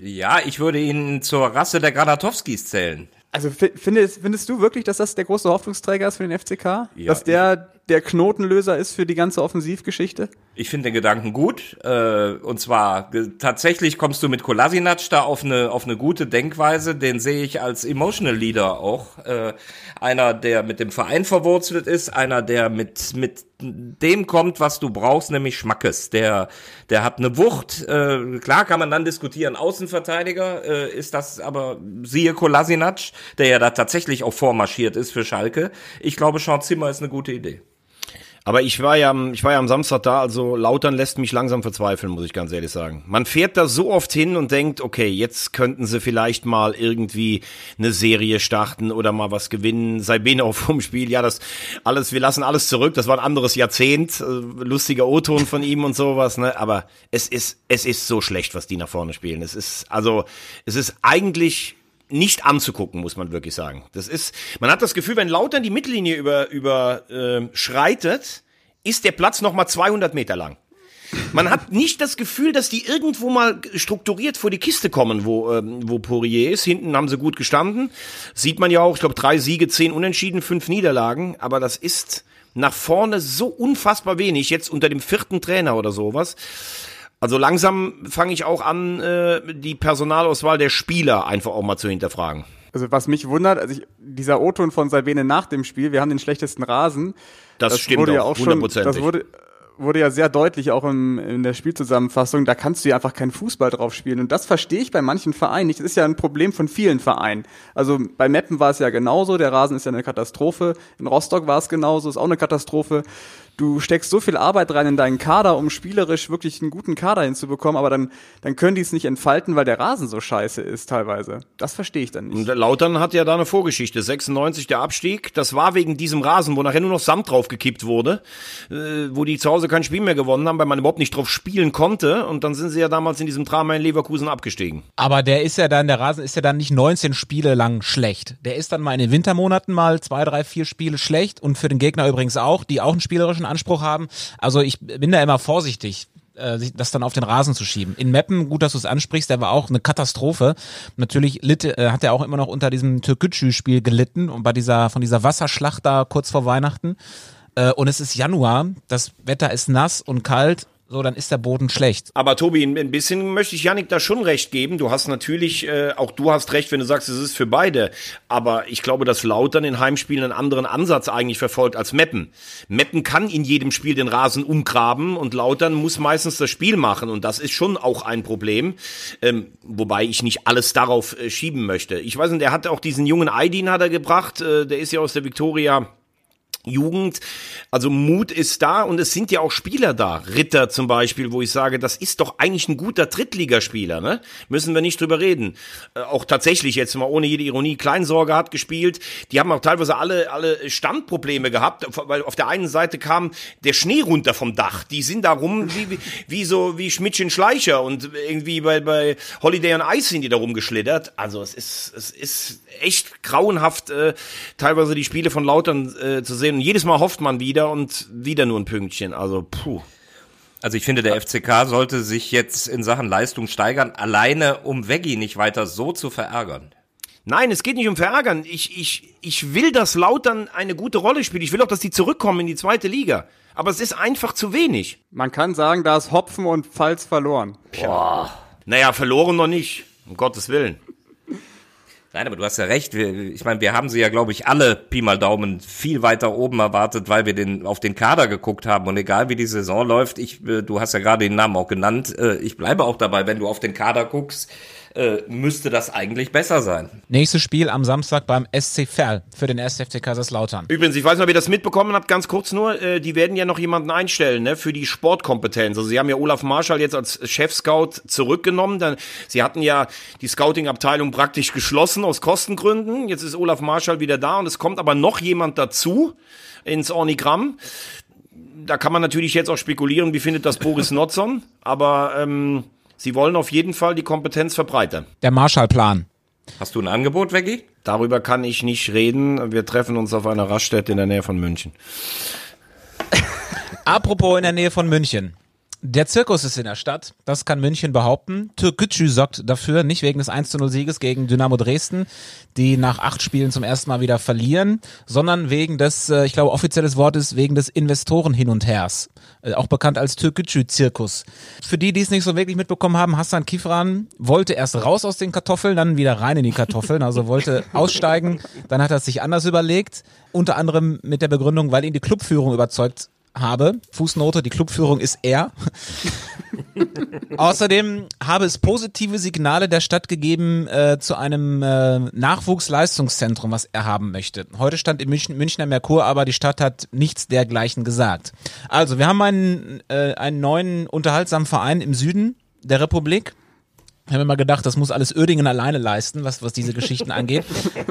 Ja, ich würde ihn zur Rasse der Granatowskis zählen. Also fi- findest, findest du wirklich, dass das der große Hoffnungsträger ist für den FCK? Ja. dass der der Knotenlöser ist für die ganze Offensivgeschichte? Ich finde den Gedanken gut. Äh, und zwar tatsächlich kommst du mit Kolasinac da auf eine auf eine gute Denkweise. Den sehe ich als Emotional Leader auch. Äh, einer, der mit dem Verein verwurzelt ist, einer, der mit mit dem kommt, was du brauchst, nämlich Schmackes. Der der hat eine Wucht. Äh, klar kann man dann diskutieren. Außenverteidiger äh, ist das, aber siehe Kolasinac, der ja da tatsächlich auch vormarschiert ist für Schalke. Ich glaube, Sean Zimmer ist eine gute Idee. Aber ich war ja, am- ich war ja am Samstag da, also Lautern lässt mich langsam verzweifeln, muss ich ganz ehrlich sagen. Man fährt da so oft hin und denkt, okay, jetzt könnten sie vielleicht mal irgendwie eine Serie starten oder mal was gewinnen. Sei Benau vom Spiel, ja, das alles, wir lassen alles zurück. Das war ein anderes Jahrzehnt, äh, lustiger O-Ton von ihm und sowas, ne? Aber es ist, es ist so schlecht, was die nach vorne spielen. Es ist, also, es ist eigentlich nicht anzugucken, muss man wirklich sagen. Das ist, man hat das Gefühl, wenn Lautern die Mittellinie über, über äh, schreitet, ist der Platz noch mal 200 Meter lang. Man hat nicht das Gefühl, dass die irgendwo mal strukturiert vor die Kiste kommen, wo, ähm, wo Poirier ist. Hinten haben sie gut gestanden. Sieht man ja auch, ich glaube, drei Siege, zehn Unentschieden, fünf Niederlagen. Aber das ist nach vorne so unfassbar wenig, jetzt unter dem vierten Trainer oder sowas. Also langsam fange ich auch an, äh, die Personalauswahl der Spieler einfach auch mal zu hinterfragen. Also was mich wundert, also ich, dieser O-Ton von Salvene nach dem Spiel, wir haben den schlechtesten Rasen. Das, das stimmt wurde auch, ja auch schon, das wurde, wurde ja sehr deutlich auch im, in der Spielzusammenfassung, da kannst du ja einfach keinen Fußball drauf spielen. Und das verstehe ich bei manchen Vereinen nicht. Das ist ja ein Problem von vielen Vereinen. Also bei Meppen war es ja genauso, der Rasen ist ja eine Katastrophe. In Rostock war es genauso, ist auch eine Katastrophe du steckst so viel Arbeit rein in deinen Kader, um spielerisch wirklich einen guten Kader hinzubekommen, aber dann, dann können die es nicht entfalten, weil der Rasen so scheiße ist teilweise. Das verstehe ich dann nicht. Und Lautern hat ja da eine Vorgeschichte. 96 der Abstieg. Das war wegen diesem Rasen, wo nachher nur noch Sand draufgekippt wurde, äh, wo die zu Hause kein Spiel mehr gewonnen haben, weil man überhaupt nicht drauf spielen konnte. Und dann sind sie ja damals in diesem Drama in Leverkusen abgestiegen. Aber der ist ja dann, der Rasen ist ja dann nicht 19 Spiele lang schlecht. Der ist dann mal in den Wintermonaten mal zwei, drei, vier Spiele schlecht und für den Gegner übrigens auch, die auch einen spielerischen einen Anspruch haben. Also ich bin da immer vorsichtig äh, das dann auf den Rasen zu schieben. In Meppen, gut, dass du es ansprichst, der war auch eine Katastrophe. Natürlich litt, äh, hat er auch immer noch unter diesem Türkgücü-Spiel gelitten und bei dieser, von dieser Wasserschlacht da kurz vor Weihnachten. Äh, und es ist Januar, das Wetter ist nass und kalt so, dann ist der Boden schlecht. Aber Tobi, ein bisschen möchte ich Janik da schon recht geben. Du hast natürlich, äh, auch du hast recht, wenn du sagst, es ist für beide. Aber ich glaube, dass Lautern in Heimspielen einen anderen Ansatz eigentlich verfolgt als Meppen. Meppen kann in jedem Spiel den Rasen umgraben und Lautern muss meistens das Spiel machen. Und das ist schon auch ein Problem. Ähm, wobei ich nicht alles darauf äh, schieben möchte. Ich weiß nicht, der hat auch diesen jungen Aydin hat er gebracht. Äh, der ist ja aus der Viktoria Jugend. Also Mut ist da und es sind ja auch Spieler da. Ritter zum Beispiel, wo ich sage, das ist doch eigentlich ein guter Drittligaspieler, ne? Müssen wir nicht drüber reden. Äh, auch tatsächlich jetzt mal ohne jede Ironie, Kleinsorge hat gespielt. Die haben auch teilweise alle, alle Standprobleme gehabt, weil auf der einen Seite kam der Schnee runter vom Dach. Die sind da rum wie, wie, wie so, wie Schmidtchen Schleicher und irgendwie bei, bei Holiday on Ice sind die da rumgeschlittert. Also es ist, es ist echt grauenhaft, äh, teilweise die Spiele von Lautern äh, zu sehen und jedes Mal hofft man wieder und wieder nur ein Pünktchen. Also, puh. Also ich finde, der FCK sollte sich jetzt in Sachen Leistung steigern, alleine um Veggie nicht weiter so zu verärgern. Nein, es geht nicht um Verärgern. Ich, ich, ich will, dass Lautern eine gute Rolle spielt. Ich will auch, dass die zurückkommen in die zweite Liga. Aber es ist einfach zu wenig. Man kann sagen, da ist Hopfen und Pfalz verloren. Boah. Naja, verloren noch nicht. Um Gottes Willen. Nein, aber du hast ja recht. Wir, ich meine, wir haben sie ja, glaube ich, alle Pi mal Daumen viel weiter oben erwartet, weil wir den auf den Kader geguckt haben. Und egal wie die Saison läuft, ich, äh, du hast ja gerade den Namen auch genannt, äh, ich bleibe auch dabei, wenn du auf den Kader guckst, äh, müsste das eigentlich besser sein. Nächstes Spiel am Samstag beim SC Verl für den SFC Kaiserslautern. Übrigens, ich weiß nicht, ob ihr das mitbekommen habt, ganz kurz nur, äh, die werden ja noch jemanden einstellen ne, für die Sportkompetenz. Also sie haben ja Olaf Marschall jetzt als Chef-Scout zurückgenommen. Dann, sie hatten ja die Scouting-Abteilung praktisch geschlossen aus Kostengründen. Jetzt ist Olaf Marschall wieder da und es kommt aber noch jemand dazu ins Ornigramm da kann man natürlich jetzt auch spekulieren, wie findet das Boris Notzon, aber ähm, Sie wollen auf jeden Fall die Kompetenz verbreitern. Der Marshallplan. Hast du ein Angebot, Veggie? Darüber kann ich nicht reden. Wir treffen uns auf einer Raststätte in der Nähe von München. Apropos in der Nähe von München. Der Zirkus ist in der Stadt, das kann München behaupten. Türkgücü sorgt dafür, nicht wegen des 1 0 Sieges gegen Dynamo Dresden, die nach acht Spielen zum ersten Mal wieder verlieren, sondern wegen des, äh, ich glaube offizielles Wort ist, wegen des Investoren hin und hers. Äh, auch bekannt als Türkgücü-Zirkus. Für die, die es nicht so wirklich mitbekommen haben, Hassan Kifran wollte erst raus aus den Kartoffeln, dann wieder rein in die Kartoffeln, also wollte aussteigen, dann hat er es sich anders überlegt, unter anderem mit der Begründung, weil ihn die Clubführung überzeugt habe. Fußnote, die Clubführung ist er. Außerdem habe es positive Signale der Stadt gegeben äh, zu einem äh, Nachwuchsleistungszentrum, was er haben möchte. Heute stand im München, Münchner Merkur, aber die Stadt hat nichts dergleichen gesagt. Also, wir haben einen, äh, einen neuen unterhaltsamen Verein im Süden der Republik Ich habe immer gedacht, das muss alles Oerdingen alleine leisten, was, was diese Geschichten angeht.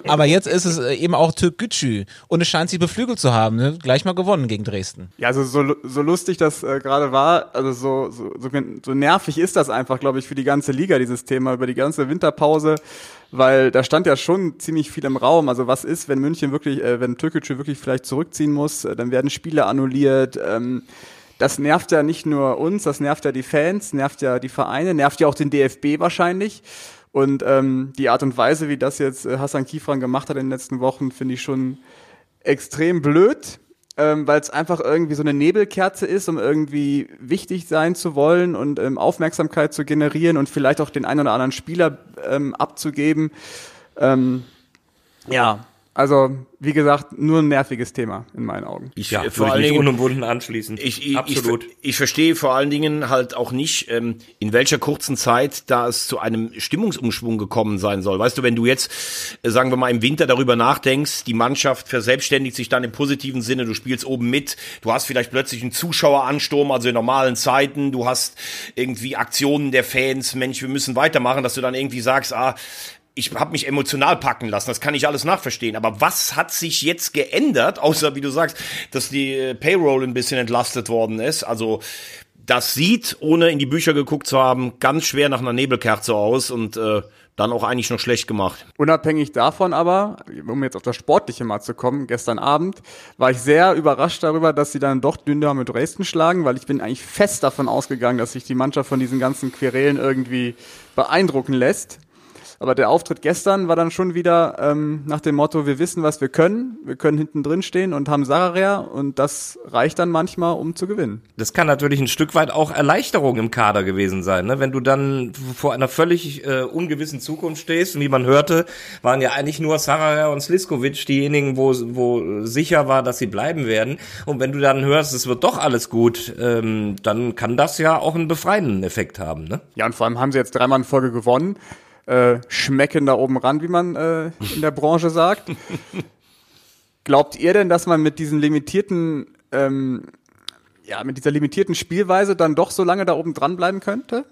Aber jetzt ist es äh, eben auch Türk Gütschü. Und es scheint sie beflügelt zu haben. Ne? Gleich mal gewonnen gegen Dresden. Ja, also so, so lustig das äh, gerade war, also so, so, so, so nervig ist das einfach, glaube ich, für die ganze Liga, dieses Thema, über die ganze Winterpause. Weil da stand ja schon ziemlich viel im Raum. Also was ist, wenn München wirklich, äh, wenn Türkgücü wirklich vielleicht zurückziehen muss, äh, dann werden Spiele annulliert. Ähm, das nervt ja nicht nur uns, das nervt ja die Fans, nervt ja die Vereine, nervt ja auch den DFB wahrscheinlich. Und ähm, die Art und Weise, wie das jetzt äh, Hassan Kifran gemacht hat in den letzten Wochen, finde ich schon extrem blöd, ähm, weil es einfach irgendwie so eine Nebelkerze ist, um irgendwie wichtig sein zu wollen und ähm, Aufmerksamkeit zu generieren und vielleicht auch den einen oder anderen Spieler ähm, abzugeben. Ähm, ja, also, wie gesagt, nur ein nerviges Thema in meinen Augen. Ich, ja, vor allen Dingen unumwunden anschließen. Ich, ich, Absolut. Ich, ich, verstehe vor allen Dingen halt auch nicht, ähm, in welcher kurzen Zeit da es zu einem Stimmungsumschwung gekommen sein soll. Weißt du, wenn du jetzt, äh, sagen wir mal, im Winter darüber nachdenkst, die Mannschaft verselbstständigt sich dann im positiven Sinne, du spielst oben mit, du hast vielleicht plötzlich einen Zuschaueransturm, also in normalen Zeiten, du hast irgendwie Aktionen der Fans, Mensch, wir müssen weitermachen, dass du dann irgendwie sagst, ah, ich habe mich emotional packen lassen, das kann ich alles nachverstehen. Aber was hat sich jetzt geändert, außer wie du sagst, dass die äh, Payroll ein bisschen entlastet worden ist? Also das sieht, ohne in die Bücher geguckt zu haben, ganz schwer nach einer Nebelkerze aus und äh, dann auch eigentlich noch schlecht gemacht. Unabhängig davon aber, um jetzt auf das Sportliche mal zu kommen, gestern Abend war ich sehr überrascht darüber, dass sie dann doch Dynamo mit Dresden schlagen, weil ich bin eigentlich fest davon ausgegangen, dass sich die Mannschaft von diesen ganzen Querelen irgendwie beeindrucken lässt. Aber der Auftritt gestern war dann schon wieder ähm, nach dem Motto, wir wissen, was wir können, wir können hinten drin stehen und haben Sararea und das reicht dann manchmal, um zu gewinnen. Das kann natürlich ein Stück weit auch Erleichterung im Kader gewesen sein, ne? wenn du dann vor einer völlig äh, ungewissen Zukunft stehst und wie man hörte, waren ja eigentlich nur Sararea und Sliskovic diejenigen, wo, wo sicher war, dass sie bleiben werden. Und wenn du dann hörst, es wird doch alles gut, ähm, dann kann das ja auch einen befreienden Effekt haben. Ne? Ja, und vor allem haben sie jetzt dreimal in Folge gewonnen äh, schmecken da oben ran, wie man äh, in der Branche sagt. Glaubt ihr denn, dass man mit diesen limitierten, ähm, ja, mit dieser limitierten Spielweise dann doch so lange da oben dranbleiben könnte?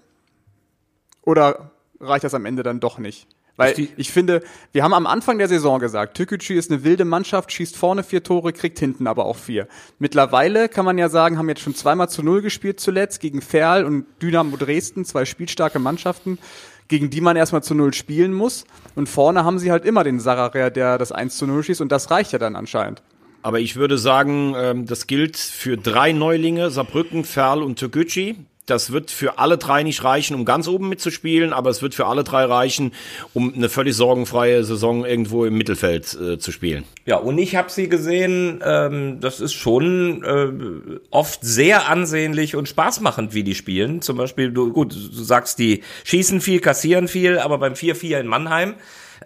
Oder reicht das am Ende dann doch nicht? Weil ich finde, wir haben am Anfang der Saison gesagt, Türkgücü ist eine wilde Mannschaft, schießt vorne vier Tore, kriegt hinten aber auch vier. Mittlerweile kann man ja sagen, haben jetzt schon zweimal zu null gespielt zuletzt gegen Ferl und Dynamo Dresden, zwei spielstarke Mannschaften gegen die man erstmal zu Null spielen muss. Und vorne haben sie halt immer den Sararea, der das 1 zu 0 schießt und das reicht ja dann anscheinend. Aber ich würde sagen, ähm, das gilt für drei Neulinge, Saarbrücken, Ferl und Türkgücü. Das wird für alle drei nicht reichen, um ganz oben mitzuspielen, aber es wird für alle drei reichen, um eine völlig sorgenfreie Saison irgendwo im Mittelfeld äh, zu spielen. Ja, und ich habe sie gesehen, ähm, das ist schon äh, oft sehr ansehnlich und spaßmachend, wie die spielen. Zum Beispiel, du, gut, du sagst, die schießen viel, kassieren viel, aber beim 4-4 in Mannheim,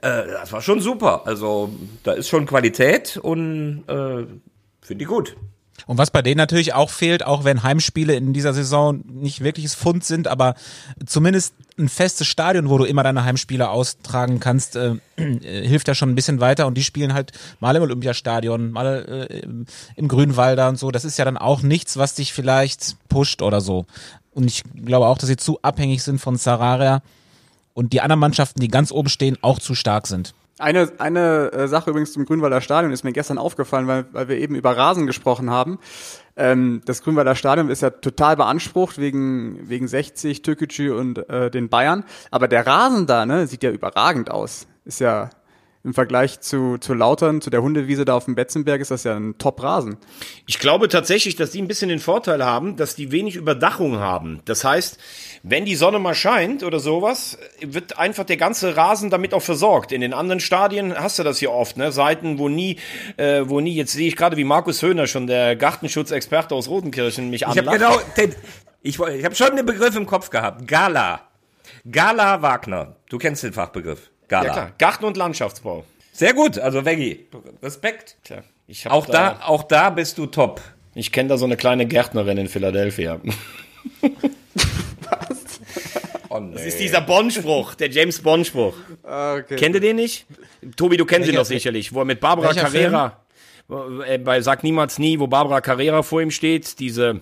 äh, das war schon super. Also da ist schon Qualität und äh, finde ich gut. Und was bei denen natürlich auch fehlt, auch wenn Heimspiele in dieser Saison nicht wirkliches Fund sind, aber zumindest ein festes Stadion, wo du immer deine Heimspiele austragen kannst, äh, äh, hilft ja schon ein bisschen weiter. Und die spielen halt mal im Olympiastadion, mal äh, im Grünwalder und so. Das ist ja dann auch nichts, was dich vielleicht pusht oder so. Und ich glaube auch, dass sie zu abhängig sind von Sararia und die anderen Mannschaften, die ganz oben stehen, auch zu stark sind. Eine, eine äh, Sache übrigens zum Grünwalder Stadion ist mir gestern aufgefallen, weil, weil wir eben über Rasen gesprochen haben. Ähm, das Grünwalder Stadion ist ja total beansprucht wegen, wegen 60, Türkgücü und äh, den Bayern. Aber der Rasen da ne, sieht ja überragend aus. Ist ja im Vergleich zu, zu Lautern, zu der Hundewiese da auf dem Betzenberg, ist das ja ein Top-Rasen. Ich glaube tatsächlich, dass die ein bisschen den Vorteil haben, dass die wenig Überdachung haben. Das heißt, wenn die Sonne mal scheint oder sowas, wird einfach der ganze Rasen damit auch versorgt. In den anderen Stadien hast du das hier oft, ne? Seiten, wo nie, äh, wo nie, jetzt sehe ich gerade, wie Markus Höhner schon, der Gartenschutzexperte aus Rotenkirchen, mich anlacht. Ich habe genau, den, ich, ich habe schon den Begriff im Kopf gehabt. Gala. Gala Wagner. Du kennst den Fachbegriff. Gala. Ja klar, Garten- und Landschaftsbau. Sehr gut, also Veggie. Respekt. Tja, auch da, da, auch da bist du top. Ich kenne da so eine kleine Gärtnerin in Philadelphia. Was? Oh, nee. Das ist dieser Bond-Spruch, der James Bond-Spruch. Okay. Kennt ihr den nicht? Tobi, du kennst ihn doch sicherlich, wo er mit Barbara Welcher Carrera, äh, bei Sag niemals nie, wo Barbara Carrera vor ihm steht, diese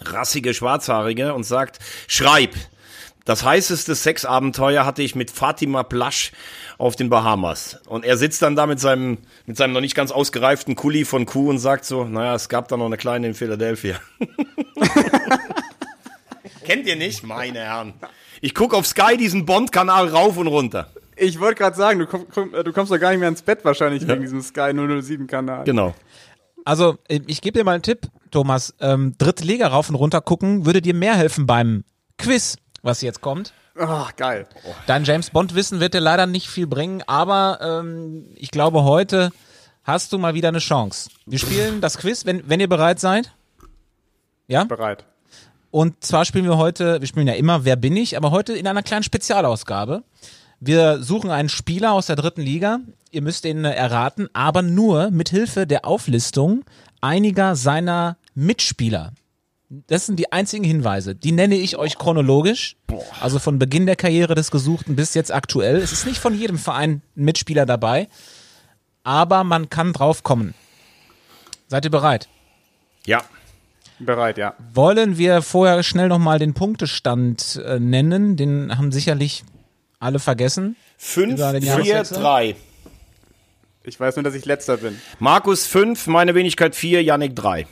rassige Schwarzhaarige und sagt, schreib Das heißeste Sexabenteuer hatte ich mit Fatima Plasch auf den Bahamas. Und er sitzt dann da mit seinem, mit seinem noch nicht ganz ausgereiften Kuli von Kuh und sagt so, naja, es gab da noch eine kleine in Philadelphia. Kennt ihr nicht? Meine Herren. Ich gucke auf Sky diesen Bond-Kanal rauf und runter. Ich wollte gerade sagen, du, komm, komm, du kommst doch gar nicht mehr ins Bett wahrscheinlich wegen diesem Sky 007-Kanal. Genau. Also, äh, ich gebe dir mal einen Tipp, Thomas. Ähm, dritte Liga rauf und runter gucken würde dir mehr helfen beim Quiz, was jetzt kommt. Ach, geil. Dein James Bond-Wissen wird dir leider nicht viel bringen, aber ähm, ich glaube, heute hast du mal wieder eine Chance. Wir spielen das Quiz, wenn, wenn ihr bereit seid. Ja? Bereit. Und zwar spielen wir heute, wir spielen ja immer Wer bin ich, aber heute in einer kleinen Spezialausgabe. Wir suchen einen Spieler aus der dritten Liga. Ihr müsst ihn äh, erraten, aber nur mit Hilfe der Auflistung einiger seiner Mitspieler. Das sind die einzigen Hinweise. Die nenne ich euch chronologisch. Also von Beginn der Karriere des Gesuchten bis jetzt aktuell. Es ist nicht von jedem Verein ein Mitspieler dabei, aber man kann drauf kommen. Seid ihr bereit? Ja. Bereit, ja. Wollen wir vorher schnell nochmal den Punktestand äh, nennen? Den haben sicherlich alle vergessen. 5, Über den 4, Jahreswechsel? 3. Ich weiß nur, dass ich letzter bin. Markus 5, meine Wenigkeit 4, Yannick 3.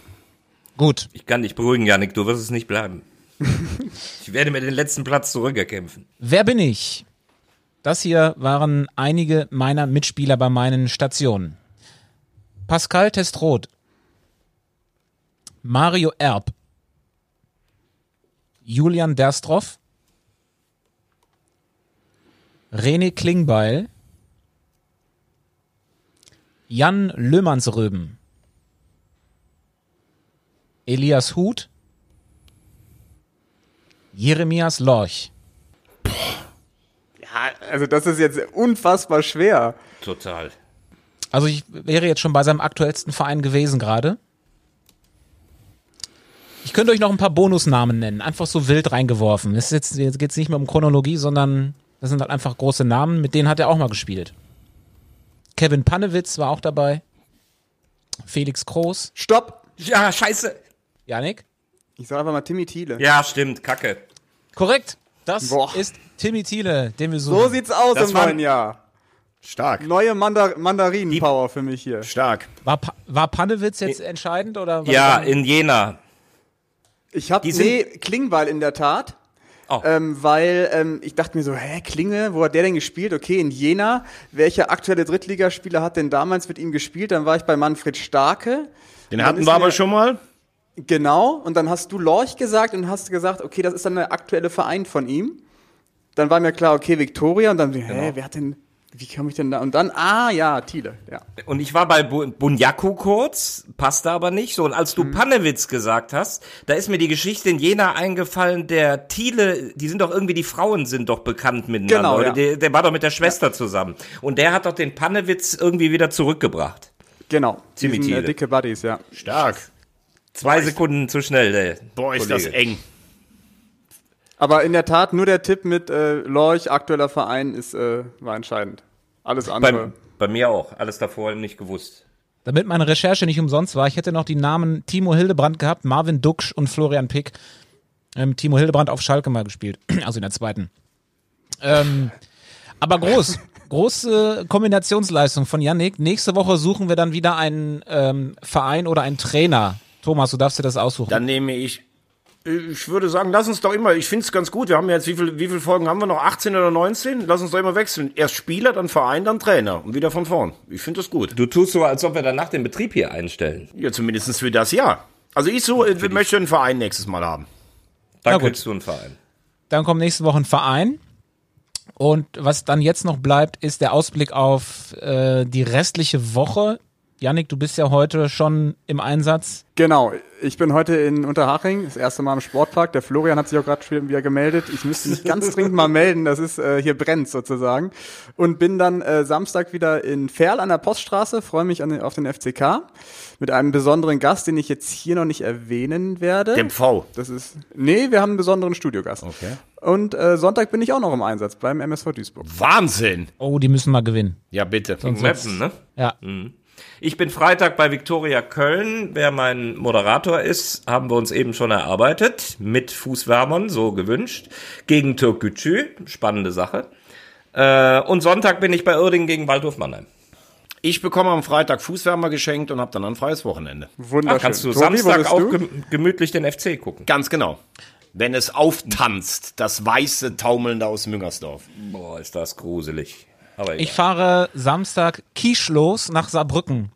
Gut. Ich kann dich beruhigen, Janik, du wirst es nicht bleiben. ich werde mir den letzten Platz zurückerkämpfen. Wer bin ich? Das hier waren einige meiner Mitspieler bei meinen Stationen. Pascal Testroth. Mario Erb. Julian Derstroff. René Klingbeil. Jan Löhmannsröben. Elias Huth. Jeremias Lorch. Ja, also das ist jetzt unfassbar schwer. Total. Also ich wäre jetzt schon bei seinem aktuellsten Verein gewesen gerade. Ich könnte euch noch ein paar Bonusnamen nennen, einfach so wild reingeworfen. Es ist jetzt, jetzt geht es nicht mehr um Chronologie, sondern das sind halt einfach große Namen, mit denen hat er auch mal gespielt. Kevin Panewitz war auch dabei. Felix Groß. Stopp! Ja, scheiße. Janik? Ich sag einfach mal Timmy Thiele. Ja, stimmt, kacke. Korrekt. Das Boah. ist Timmy Thiele, den wir suchen. So sieht's aus Das im war- neuen Jahr. Stark. Neue Mandar Mandarinen-Power für mich hier. Stark. war, Pa- war Panewitz jetzt entscheidend oder? Ja, in Jena. Ich hab, Die sind- nee, Klingbeil in der Tat. Oh. Ähm, weil ähm, ich dachte mir so, hä, Klinge, wo hat der denn gespielt? Okay, in Jena. Welcher aktuelle Drittligaspieler hat denn damals mit ihm gespielt? Dann war ich bei Manfred Starke. Den hatten wir aber schon mal. Genau, und dann hast du Lorch gesagt und hast gesagt, okay, das ist dann der aktuelle Verein von ihm. Dann war mir klar, okay, Viktoria und dann, hä, Genau. wer hat denn, wie kam ich denn da? Und dann, ah ja, Thiele, ja. Und ich war bei Bu- Bunyaku kurz, passte aber nicht so. Und als Mhm. du Panewitz gesagt hast, da ist mir die Geschichte in Jena eingefallen, der Thiele, die sind doch irgendwie, die Frauen sind doch bekannt miteinander. Genau, ja. der, der war doch mit der Schwester zusammen. Und der hat doch den Panewitz irgendwie wieder zurückgebracht. Genau. Ziemlich Diesen, äh, dicke Buddies, ja. Stark. Zwei Sekunden zu schnell, der Boah, ist Kollege. das eng. Aber in der Tat, nur der Tipp mit äh, Lorch, aktueller Verein, ist, äh, war entscheidend. Alles Bei, andere. bei mir auch. Alles davor nicht gewusst. Damit meine Recherche nicht umsonst war, ich hätte noch die Namen Timo Hildebrand gehabt, Marvin Duksch und Florian Pick. Ähm, Timo Hildebrand auf Schalke mal gespielt, also in der zweiten. Ähm, aber groß, große Kombinationsleistung von Yannick. Nächste Woche suchen wir dann wieder einen ähm, Verein oder einen Trainer. Thomas, du darfst dir das aussuchen. Dann nehme ich. Ich würde sagen, lass uns doch immer, ich finde es ganz gut. Wir haben jetzt, wie, viel, wie viele Folgen haben wir noch? 18 oder 19? Lass uns doch immer wechseln. Erst Spieler, dann Verein, dann Trainer. Und wieder von vorn. Ich finde das gut. Du tust so, als ob wir danach den Betrieb hier einstellen. Ja, zumindest für das Jahr. Also ich so, ich möchte einen Verein nächstes Mal haben. Dann Na gut. kriegst du einen Verein. Dann kommt nächste Woche ein Verein. Und was dann jetzt noch bleibt, ist der Ausblick auf äh, die restliche Woche. Yannick, du bist ja heute schon im Einsatz. Genau, ich bin heute in Unterhaching, das erste Mal im Sportpark. Der Florian hat sich auch gerade schon wieder gemeldet. Ich müsste mich ganz dringend mal melden, das ist äh, hier brennt sozusagen. Und bin dann äh, Samstag wieder in Ferl an der Poststraße, freue mich an auf den FCK mit einem besonderen Gast, den ich jetzt hier noch nicht erwähnen werde. Dem V. Das ist, nee, wir haben einen besonderen Studiogast. Okay. Und äh, Sonntag bin ich auch noch im Einsatz beim MSV Duisburg. Wahnsinn. Oh, die müssen mal gewinnen. Ja, bitte. Meppen, ne? Ja. Ich bin Freitag bei Viktoria Köln. Wer mein Moderator ist, haben wir uns eben schon erarbeitet. Mit Fußwärmern, so gewünscht. Gegen Türkgücü. Spannende Sache. Äh, und Sonntag bin ich bei Irding gegen Waldhof Mannheim. Ich bekomme am Freitag Fußwärmer geschenkt und habe dann ein freies Wochenende. Wunderschön. Da kannst du Tobi, Samstag auch du? gem- gemütlich den FC gucken. Ganz genau. Wenn es auftanzt, das weiße Taumelnde aus Müngersdorf. Boah, ist das gruselig. Aber Ich fahre Samstag kieschlos nach Saarbrücken.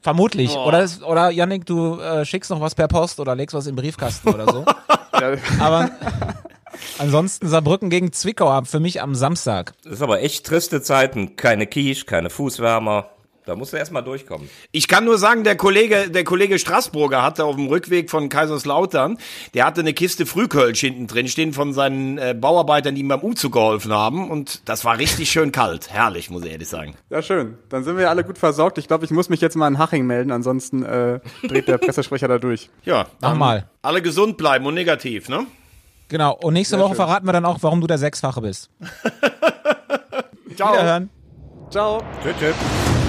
Vermutlich. Oder, es- oder Yannick, du äh, schickst noch was per Post oder legst was im Briefkasten oder so. Aber ansonsten Saarbrücken gegen Zwickau ab für mich am Samstag. Das ist aber echt triste Zeiten. Keine Quiche, keine Fußwärmer. Da musst du erstmal durchkommen. Ich kann nur sagen, der Kollege, der Kollege Straßburger hatte auf dem Rückweg von Kaiserslautern, der hatte eine Kiste Frühkölsch hinten drin stehen von seinen äh, Bauarbeitern, die ihm beim Umzug geholfen haben. Und das war richtig schön kalt. Herrlich, muss ich ehrlich sagen. ja, schön. Dann sind wir alle gut versorgt. Ich glaube, ich muss mich jetzt mal in Haching melden, ansonsten äh, dreht der Pressesprecher da durch. Ja, Mach dann mal. alle gesund bleiben und negativ, ne? Genau. Und nächste Woche schön. verraten wir dann auch, warum du der Sechsfache bist. Ciao. Wiederhören. Ciao. Tschüss, tschüss.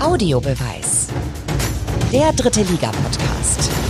Audiobeweis. Der dritte Liga-Podcast.